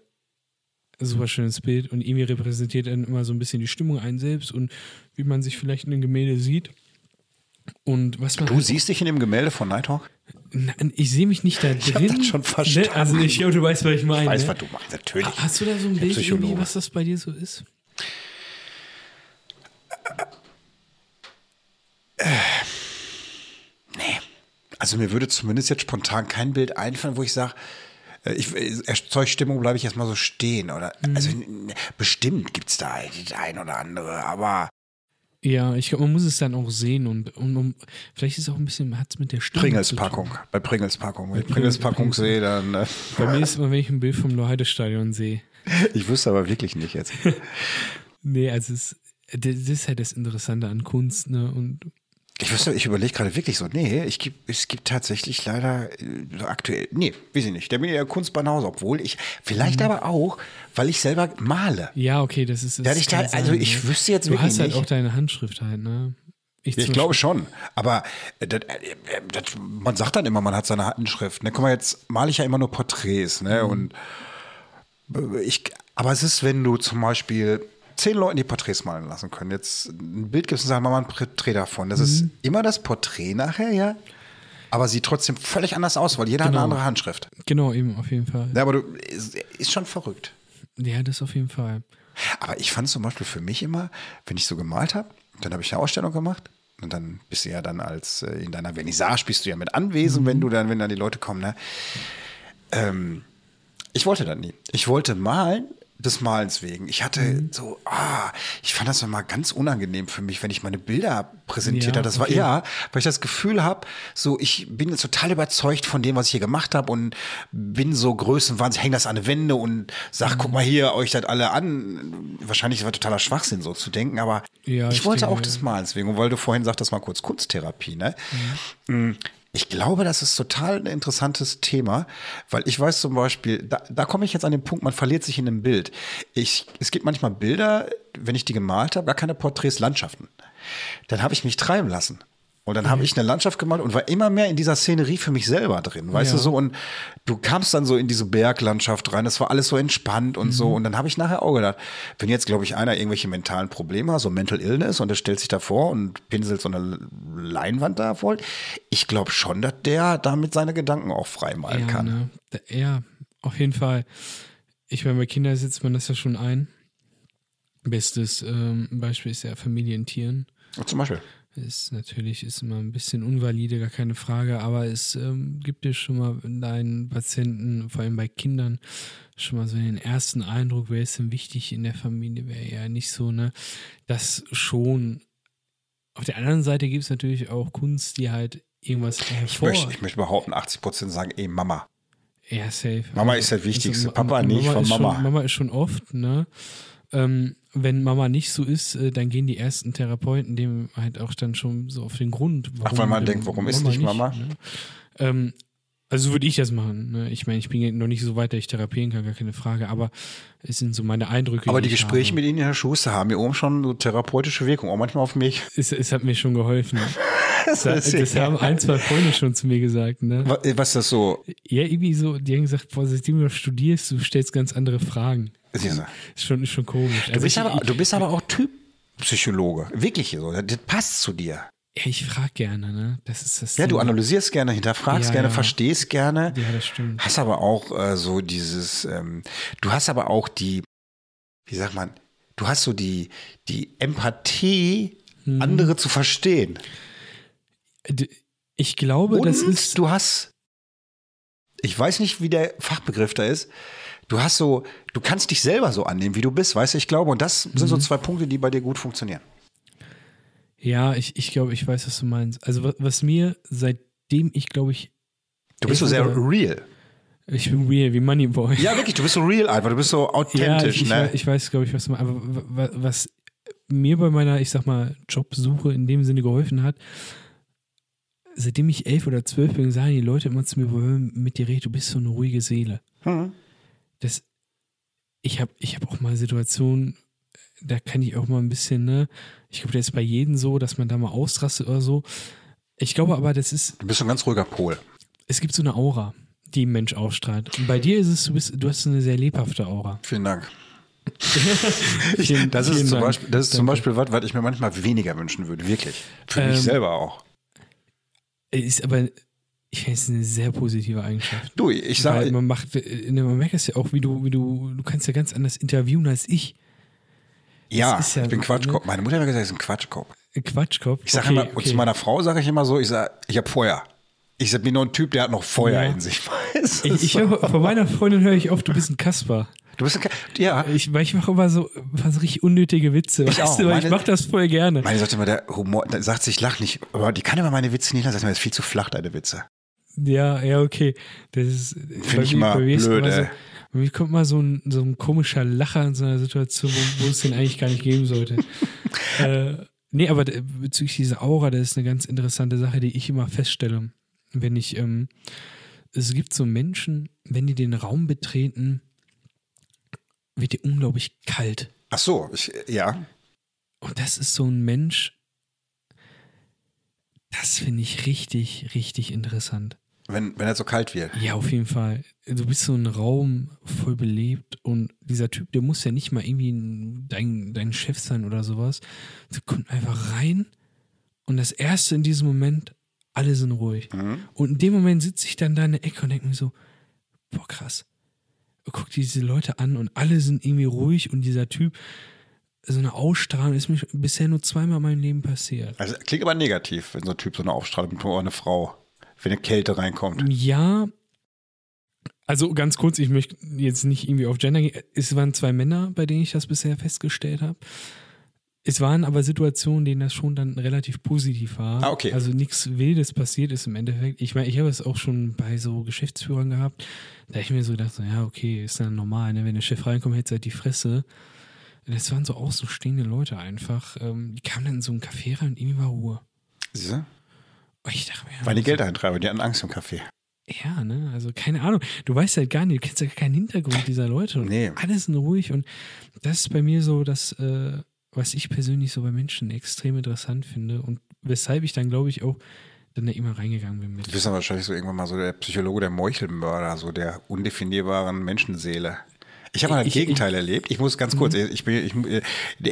Super schönes Bild und irgendwie repräsentiert dann immer so ein bisschen die Stimmung einen selbst und wie man sich vielleicht in einem Gemälde sieht. Und was man Du halt- siehst dich in dem Gemälde von Nighthawk? Nein, ich sehe mich nicht da Ich drin. hab das schon verstanden. Ne? Also ich glaube, du weißt, was ich meine. Ich weiß, ne? was du meinst, natürlich. Hast du da so ein Bild irgendwie, was das bei dir so ist? Also mir würde zumindest jetzt spontan kein Bild einfallen, wo ich sage, äh, ich, erzeugt Stimmung, bleibe ich erstmal so stehen. Oder Mhm. also bestimmt gibt's da die ein oder andere, aber Ja, ich glaube, man muss es dann auch sehen und, und, und vielleicht ist es auch ein bisschen, hat es mit der Stimme Pringles-Packung. Bei Pringles-Packung. Wenn ich Pringles-Packung Pringles- sehe, dann. Äh, Bei mir ist immer, wenn ich ein Bild vom Loheide-Stadion sehe. ich wüsste aber wirklich nicht jetzt. Nee, also es, das ist halt das Interessante an Kunst, ne? Und Ich wüsste, ich überlege gerade wirklich so, nee, ich geb, es gibt tatsächlich leider äh, aktuell, nee, weiß ich nicht. Der bin ja Kunstbanause, obwohl ich, vielleicht Mhm. aber auch, weil ich selber male. ja, okay, das ist. Ich kann da- also ich wüsste jetzt du wirklich hast halt nicht. auch deine Handschrift halt, ne? Ich zum glaube schon. Aber äh, das, äh, das, man sagt dann immer, man hat seine Handschrift. Ne? Guck mal, jetzt male ich ja immer nur Porträts. Ne? Und äh, ich, aber es ist, wenn du zum Beispiel zehn Leuten die Porträts malen lassen können, jetzt ein Bild gibst und sagen, mal ein Porträt davon. Das ist immer das Porträt nachher, ja. Aber sieht trotzdem völlig anders aus, weil jeder hat Genau. eine andere Handschrift. Genau, eben, auf jeden Fall. Ja, aber du, ist, ist schon verrückt. Ja, das auf jeden Fall. Aber ich fand zum Beispiel für mich immer, wenn ich so gemalt habe, dann habe ich eine Ausstellung gemacht. Und dann bist du ja dann als äh, in deiner Vernissage bist du ja mit anwesend, wenn du dann, wenn dann die Leute kommen, ne? Ähm, ich wollte das nie. Ich wollte malen, des Malens wegen. Ich hatte so, ah, ich fand das immer ganz unangenehm für mich, wenn ich meine Bilder präsentiert Ja, habe. Das war okay. ja, weil ich das Gefühl habe, so ich bin total überzeugt von dem, was ich hier gemacht habe und bin so größenwahnsinnig, häng das an die Wände und sag, guck mal hier, euch das alle an. Wahrscheinlich war totaler Schwachsinn, so zu denken, aber Ja, ich, ich wollte denke, auch des Malens wegen. Und weil du vorhin sagtest, mal kurz Kunsttherapie, ne? Mm, Ich glaube, das ist total ein interessantes Thema, weil ich weiß zum Beispiel, da, da komme ich jetzt an den Punkt, man verliert sich in einem Bild. Ich, es gibt manchmal Bilder, wenn ich die gemalt habe, gar keine Porträts, Landschaften. Dann habe ich mich treiben lassen. Und dann Mhm. habe ich eine Landschaft gemalt und war immer mehr in dieser Szenerie für mich selber drin, weißt Ja. du so? Und du kamst dann so in diese Berglandschaft rein, das war alles so entspannt und Mhm. so. Und dann habe ich nachher auch gedacht, wenn jetzt, glaube ich, einer irgendwelche mentalen Probleme hat, so Mental Illness, und der stellt sich da vor und pinselt so eine Leinwand da voll, ich glaube schon, dass der damit seine Gedanken auch frei malen ja, kann. Ne? Ja, auf jeden Fall. Ich meine, bei Kindern setzt man das ja schon ein. Bestes ähm, Beispiel ist ja Familientieren. Zum Beispiel. Ist natürlich ist immer ein bisschen unvalide, gar keine Frage, aber es ähm, gibt dir schon mal deinen Patienten, vor allem bei Kindern, schon mal so den ersten Eindruck, wer ist denn wichtig in der Familie, wäre ja nicht so, ne? Das schon. Auf der anderen Seite gibt es natürlich auch Kunst, die halt irgendwas Ich hervor. möchte, ich möchte behaupten, 80 Prozent sagen, ey, Mama. Ja, safe. Mama ist das Wichtigste. Also, Papa nicht, von ist Mama. Schon, Mama ist schon oft, ne? Ähm, wenn Mama nicht so ist, äh, dann gehen die ersten Therapeuten dem halt auch dann schon so auf den Grund. Ach, weil man denkt, warum ist nicht Mama? Ne? Ähm, also so würde ich das machen. Ne? Ich meine, ich bin ja noch nicht so weit, dass ich therapieren kann, gar keine Frage, aber es sind so meine Eindrücke. Aber die ich Gespräche habe. mit Ihnen, Herr Schuster, haben hier oben schon so therapeutische Wirkung, auch manchmal auf mich. Es, es hat mir schon geholfen. Das Das, das haben ein, zwei Freunde schon zu mir gesagt. Ne? Wa- Was ist das so? Ja, irgendwie so, die haben gesagt, boah, seitdem du studierst, du stellst ganz andere Fragen. Du? Ist schon, ist schon komisch. Du Also bist, ich, aber, du bist aber auch Typpsychologe. Wirklich so. Das passt zu dir. Ja, ich frage gerne, ne? Das ist das. Ja, du analysierst gerne, hinterfragst Ja, gerne, ja. verstehst gerne. Ja, das stimmt. Hast aber auch äh, so dieses, ähm, du hast aber auch die, wie sagt man, du hast so die, die Empathie, Mhm. andere zu verstehen. Ich glaube, Und das ist. du hast, ich weiß nicht, wie der Fachbegriff da ist. Du hast so, du kannst dich selber so annehmen, wie du bist, weißt du, ich glaube, und das sind so Mhm. zwei Punkte, die bei dir gut funktionieren. Ja, ich, ich glaube, ich weiß, was du meinst. Also, was, was mir, seitdem ich, glaube ich, Du bist so sehr real. ich bin real wie Moneyboy. Ja, wirklich, du bist so real einfach, du bist so Ja, authentisch, ich, ich, ne? weiß- ich weiß, glaube ich, was du meinst. Aber wa- wa- was mir bei meiner, ich sag mal, Jobsuche in dem Sinne geholfen hat, seitdem ich elf oder zwölf bin, sagen die Leute immer zu mir, mit dir reden, du bist so eine ruhige Seele. Hm. Das, ich habe ich hab auch mal Situationen, da kann ich auch mal ein bisschen, ne, ich glaube, das ist bei jedem so, dass man da mal ausrastet oder so. Ich glaube aber, das ist, Du bist ein ganz ruhiger Pol. es gibt so eine Aura, die ein Mensch ausstrahlt. Und bei dir ist es, du bist, du hast eine sehr lebhafte Aura. Vielen Dank. Vielen- Das ist zum Dank. Beispiel, das ist zum Danke. Beispiel was, was ich mir manchmal weniger wünschen würde, wirklich. Für mich Ähm, selber auch. Ist aber, ich finde es eine sehr positive Eigenschaft. Du, ich sage, man macht, äh, man merkt es ja auch, wie du, wie du, du kannst ja ganz anders interviewen als ich. ja, ja- ich bin Quatschkopf. Meine Mutter hat mir gesagt, ich bin ein Quatschkopf. Quatschkopf. Ich sage Okay, immer, und okay. zu meiner Frau sage ich immer so, ich sage, ich habe Feuer. Ich bin nur ein Typ, der hat noch Feuer Ja. in sich. Ich, ich hör, von meiner Freundin höre ich oft, du bist ein Kasper. du bist ein Ke ja. Ich, weil ich mache immer so, was richtig unnötige Witze. Ich weißt auch. du, weil ich Meine- mache das voll gerne. Meine sagt immer, der Humor, da sagt sie, ich lach nicht, aber die kann immer meine Witze nicht lassen. Das ist viel zu flach, deine Witze. Ja, ja, okay. Das ist Finde ich ist blöd, immer so, bei mir kommt mal so ein, so ein komischer Lacher in so einer Situation, wo, wo es den eigentlich gar nicht geben sollte. äh, nee, aber bezüglich dieser Aura, das ist eine ganz interessante Sache, die ich immer feststelle. Wenn ich, ähm, es gibt so Menschen, wenn die den Raum betreten, wird dir unglaublich kalt. Ach so, ich, ja. Und das ist so ein Mensch, das finde ich richtig, richtig interessant. Wenn, wenn er so kalt wird. Ja, auf jeden Fall. Du bist so ein Raum voll belebt und dieser Typ, der muss ja nicht mal irgendwie ein- dein, dein Chef sein oder sowas. Der kommt einfach rein und das Erste in diesem Moment, alle sind ruhig. Und in dem Moment sitze ich dann da in der Ecke und denke mir so, boah, krass. Guck dir diese Leute an und alle sind irgendwie ruhig und dieser Typ, so eine Ausstrahlung ist mir bisher nur zweimal in meinem Leben passiert. Also klingt aber negativ, wenn so ein Typ so eine Aufstrahlung hat, oder eine Frau, wenn eine Kälte reinkommt. Ja, also ganz kurz, ich möchte jetzt nicht irgendwie auf Gender gehen. Es waren zwei Männer, bei denen ich das bisher festgestellt habe. Es waren aber Situationen, denen das schon dann relativ positiv war. Ah, okay. Also nichts Wildes passiert ist im Endeffekt. Ich meine, ich habe es auch schon bei so Geschäftsführern gehabt. Da ich mir so gedacht, so, ja, okay, ist dann normal, ne? wenn der Chef reinkommt, hält halt die Fresse. Das waren so außenstehende Leute einfach. Ähm, die kamen dann in so ein Café rein und irgendwie war Ruhe. Siehst du? Ich dachte mir, Weil die so- Geld eintreiber, die hatten Angst im Café. Ja, ne, also keine Ahnung. Du weißt halt gar nicht, du kennst ja keinen Hintergrund dieser Leute. Und Nee. Alles sind ruhig und das ist bei mir so das, äh, was ich persönlich so bei Menschen extrem interessant finde und weshalb ich dann, glaube ich, auch dann da immer reingegangen bin mit. Du bist dann wahrscheinlich so irgendwann mal so der Psychologe der Meuchelmörder, so der undefinierbaren Menschenseele. Ich habe mal das Ich- Gegenteil erlebt. Ich muss ganz kurz, ich bin, ich, äh,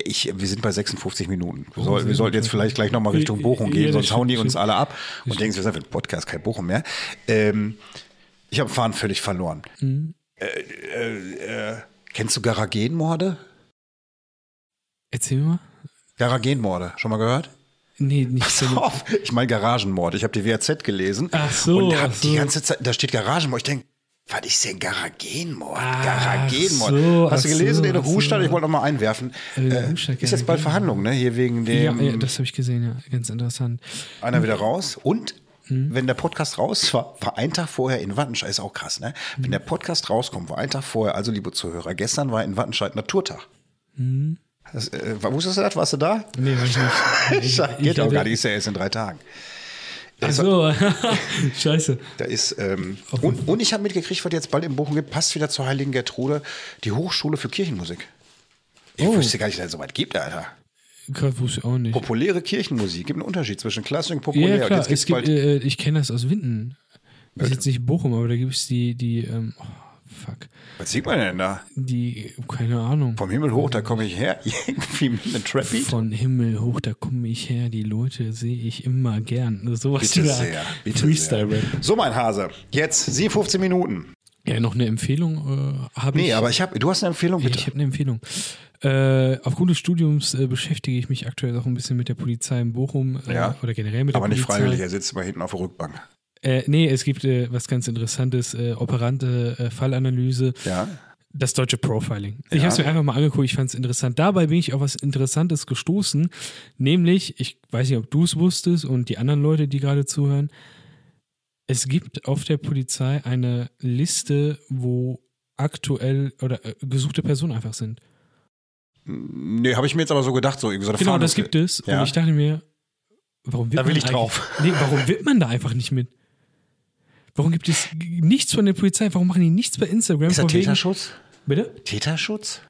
ich, wir sind bei 56 Minuten. Wir, soll, wir sollten jetzt vielleicht gleich nochmal Richtung Bochum gehen, sonst hauen die uns alle ab und denken, wir sind für den Podcast kein Bochum mehr. Ähm, ich habe Fahren völlig verloren. Mhm. Äh, äh, äh, kennst du Garagenmorde? Erzähl mir mal. Garagenmorde, schon mal gehört? Nee, nicht so. Ich meine Garagenmord. Ich habe die WAZ gelesen. Ach so, Und ach so. die ganze Zeit, da steht Garagenmord. Ich denke, was ist denn Garagenmord? Ach Garagenmord. so, Hast du gelesen so, in der ach so. Ruhestand? Ich wollte noch mal einwerfen. Äh, Äh, Ruhestand, ist jetzt bald. Verhandlung, ne? Hier wegen Ja, dem ja, das habe ich gesehen, ja. Ganz interessant. einer wieder raus. Und Mhm. wenn der Podcast raus war, war ein Tag vorher in Wattenscheid, ist auch krass, ne? Mhm. Wenn der Podcast rauskommt, war ein Tag vorher, also liebe Zuhörer, gestern war in Wattenscheid Naturtag. Das, äh, wusstest du das? Warst du da? Mhm. Nee, war ich nicht. Ich, geht auch gar nicht, ist ja erst in drei Tagen. Ach so, scheiße. Da ist, ähm, und, und ich habe mitgekriegt, was jetzt bald in Bochum gibt, passt wieder zur Heiligen Gertrude, die Hochschule für Kirchenmusik. Ich Oh. wusste gar nicht, dass es so weit gibt, Alter. Gott, wusste ich auch nicht. Populäre Kirchenmusik, gibt einen Unterschied zwischen klassisch und populär. Ja, klar. Es gibt, äh, ich kenne das aus Winden. Das ist jetzt nicht Bochum, aber da gibt es die, die, ähm, oh, fuck. was sieht man denn da? Die, keine Ahnung. Vom Himmel hoch, da komme ich her, irgendwie mit einem Trap-Beat. Von Himmel hoch, da komme ich her, die Leute sehe ich immer gern. Sowas Bitte über sehr, bitte Freestyle-Rap. sehr. So, mein Hase, jetzt 57 Minuten. Ja, noch eine Empfehlung äh, habe ich. Nee, aber ich habe, du hast eine Empfehlung, Ja, bitte. Ich habe eine Empfehlung. Äh, aufgrund des Studiums äh, beschäftige ich mich aktuell auch ein bisschen mit der Polizei in Bochum äh, Ja. oder generell mit der aber nicht Polizei. freiwillig, er sitzt immer hinten auf der Rückbank. Äh, nee, es gibt äh, was ganz Interessantes, äh, operante äh, Fallanalyse, Ja. das deutsche Profiling. Ich Ja. habe es mir einfach mal angeguckt, ich fand es interessant. Dabei bin ich auf was Interessantes gestoßen, nämlich, ich weiß nicht, ob du es wusstest und die anderen Leute, die gerade zuhören, es gibt auf der Polizei eine Liste, wo aktuell oder äh, gesuchte Personen einfach sind. Nee, habe ich mir jetzt aber so gedacht, so irgendwie so eine Genau, das Fahndungs- gibt es. Ja. Und ich dachte mir, warum wird Da will man ich drauf. Nee, warum wird man da einfach nicht mit? Warum gibt es nichts von der Polizei? Warum machen die nichts bei Instagram? Ist das Täterschutz? Bitte? Täterschutz?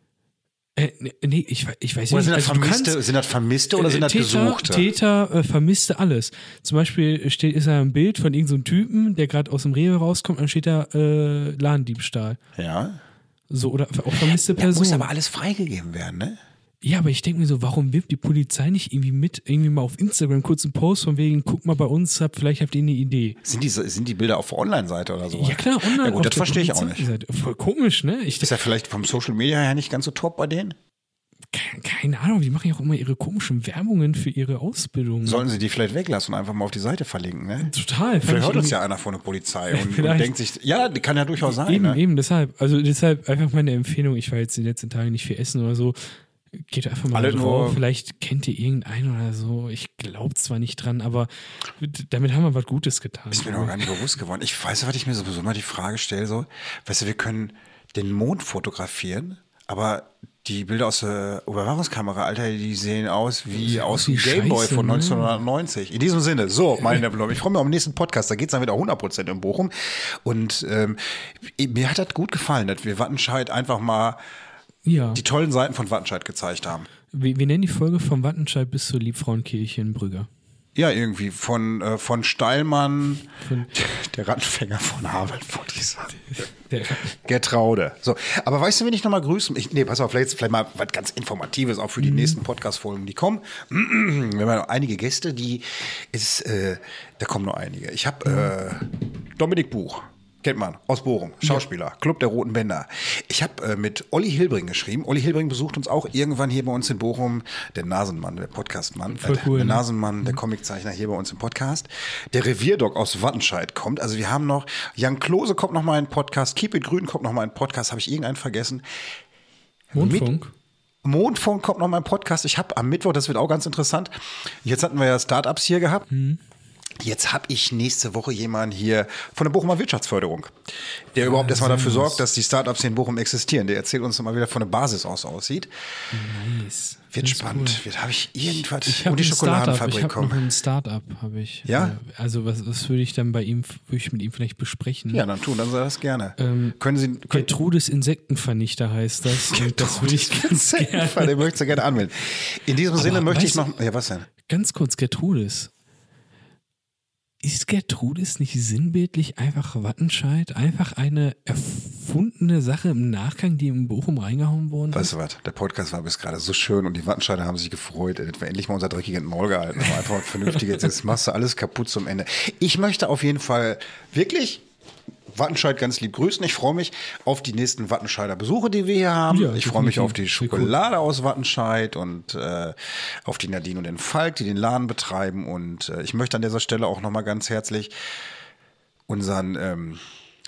Äh, nee, nee, ich, ich weiß Oder nicht. sind das, Also Vermisste, kannst- sind das Vermisste oder äh, sind das Täter, Gesuchte? Täter äh, vermisste alles. Zum Beispiel steht, ist da ein Bild von irgendeinem Typen, der gerade aus dem Rewe rauskommt, und dann steht da äh, Ladendiebstahl. Ja. So, oder auch vermisste ja. Muss Personen. aber alles freigegeben werden, ne? Ja, aber ich denke mir so, warum wirbt die Polizei nicht irgendwie mit, irgendwie mal auf Instagram kurz einen Post von wegen, guck mal bei uns, hab, vielleicht habt ihr eine Idee. Sind die, sind die Bilder auf der Online-Seite oder so? Ja klar, online. Ja gut, das verstehe ich auch nicht. Polizeiseite. Voll komisch, ne? Ich, Ist ja vielleicht vom Social Media her nicht ganz so top bei denen? keine, Ahnung, die machen ja auch immer ihre komischen Werbungen für ihre Ausbildung. Sollen sie die vielleicht weglassen und einfach mal auf die Seite verlinken, ne? Total. Vielleicht hört uns ja einer von der Polizei und, und denkt sich, ja, kann ja durchaus sein. Eben, ne? eben, deshalb. Also deshalb einfach meine Empfehlung. Ich war jetzt die letzten Tage nicht viel essen oder so. Geht einfach mal Alle drauf. Vielleicht kennt ihr irgendeinen oder so. Ich glaube zwar nicht dran, aber damit haben wir was Gutes getan. Ist mir noch gar nicht bewusst geworden. Ich weiß, was ich mir sowieso mal die Frage stelle, so, weißt du, wir können den Mond fotografieren, aber die Bilder aus der Überwachungskamera, Alter, die sehen aus wie aus dem Gameboy von ne? 1990. In diesem Sinne, so, meine Herren, ich freue mich auf den nächsten Podcast, da geht es dann wieder 100% in Bochum. Und ähm, mir hat das gut gefallen, dass wir Wattenscheid einfach mal ja. die tollen Seiten von Wattenscheid gezeigt haben. Wir, wir nennen die Folge vom Wattenscheid bis zur Liebfrauenkirche in Brügge. Ja, irgendwie von, äh, von Steilmann, der Randfänger von Harvard, wollte ich sagen. Gertraude. So, aber weißt du, wen ich nochmal grüßen? Ich, nee, pass auf, vielleicht, vielleicht mal was ganz Informatives auch für die nächsten Podcast-Folgen, die kommen. Wir haben ja noch einige Gäste, die ist, äh, da kommen noch einige. Ich habe äh, Dominik Buch. Kennt man, aus Bochum, Schauspieler, Club der Roten Bänder. Ich habe äh, mit Olli Hilbring geschrieben. Olli Hilbring besucht uns auch irgendwann hier bei uns in Bochum. Der Nasenmann, der Podcastmann. Voll äh, cool, der ne? Nasenmann, der Comiczeichner hier bei uns im Podcast. Der Revierdog aus Wattenscheid kommt. Also wir haben noch, Jan Klose kommt noch mal in Podcast, Keep It Grün kommt noch mal in Podcast. Habe ich irgendeinen vergessen? Mondfunk. Mondfunk kommt noch mal im Podcast. Ich habe am Mittwoch, das wird auch ganz interessant. Jetzt hatten wir ja Startups hier gehabt. Jetzt habe ich nächste Woche jemanden hier von der Bochumer Wirtschaftsförderung, der überhaupt erstmal dafür sorgt, dass die Startups in Bochum existieren. Der erzählt uns mal wieder von der Basis aus aussieht. Nice. Wird Ganz spannend. cool. Wird habe ich irgendwas Ich habe und die. Ich Schokoladenfabrik noch kommen. ein Startup, habe ich. Ja? Also was, was würde ich dann bei ihm, würde ich mit ihm vielleicht besprechen? Ja, dann tun, dann sei das gerne. Ähm, können Sie können, Gertrudes Insektenvernichter heißt das. Das würde ich ganz gerne. Den möchte ich gerne anmelden. In diesem Sinne möchte ich noch. Ja, was denn? Ganz kurz, Gertrudes. Ist Gertrudes nicht sinnbildlich einfach Wattenscheid? Einfach eine erfundene Sache im Nachgang, die in Bochum reingehauen worden Weißt ist? du was? Der Podcast war bis gerade so schön und die Wattenscheider haben sich gefreut, dass wir endlich mal unser dreckiges Maul gehalten haben. Einfach vernünftig. Jetzt jetzt machst du alles kaputt zum Ende. Ich möchte auf jeden Fall wirklich Wattenscheid ganz lieb grüßen. Ich freue mich auf die nächsten Wattenscheider Besuche, die wir hier haben. Ja, ich freue mich auf die Sehr cool. Schokolade aus Wattenscheid und äh, auf die Nadine und den Falk, die den Laden betreiben. Und äh, ich möchte an dieser Stelle auch nochmal ganz herzlich unseren ähm,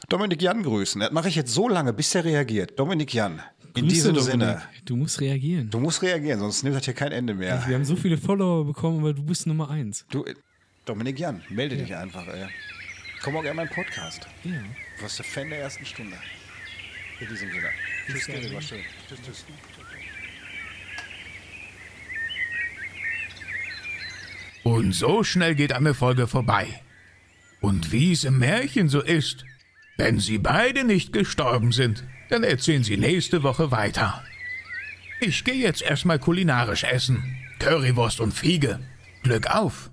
Dominik Jan grüßen. Das mache ich jetzt so lange, bis er reagiert. Dominik Jan, in Grüße, diesem Dominik. Sinne. Du musst reagieren. Du musst reagieren, sonst nimmt das hier kein Ende mehr. Wir haben so viele Follower bekommen, aber du bist Nummer eins. Du, Dominik Jan, melde dich einfach, ey. Komm auch gerne in meinen Podcast. Ja. Du warst der Fan der ersten Stunde. In diesem Sinne. Tschüss, Gary, war schön. Tschüss, tschüss. Und so schnell geht eine Folge vorbei. Und wie es im Märchen so ist, wenn sie beide nicht gestorben sind, dann erzählen sie nächste Woche weiter. Ich gehe jetzt erstmal kulinarisch essen. Currywurst und Fiege. Glück auf!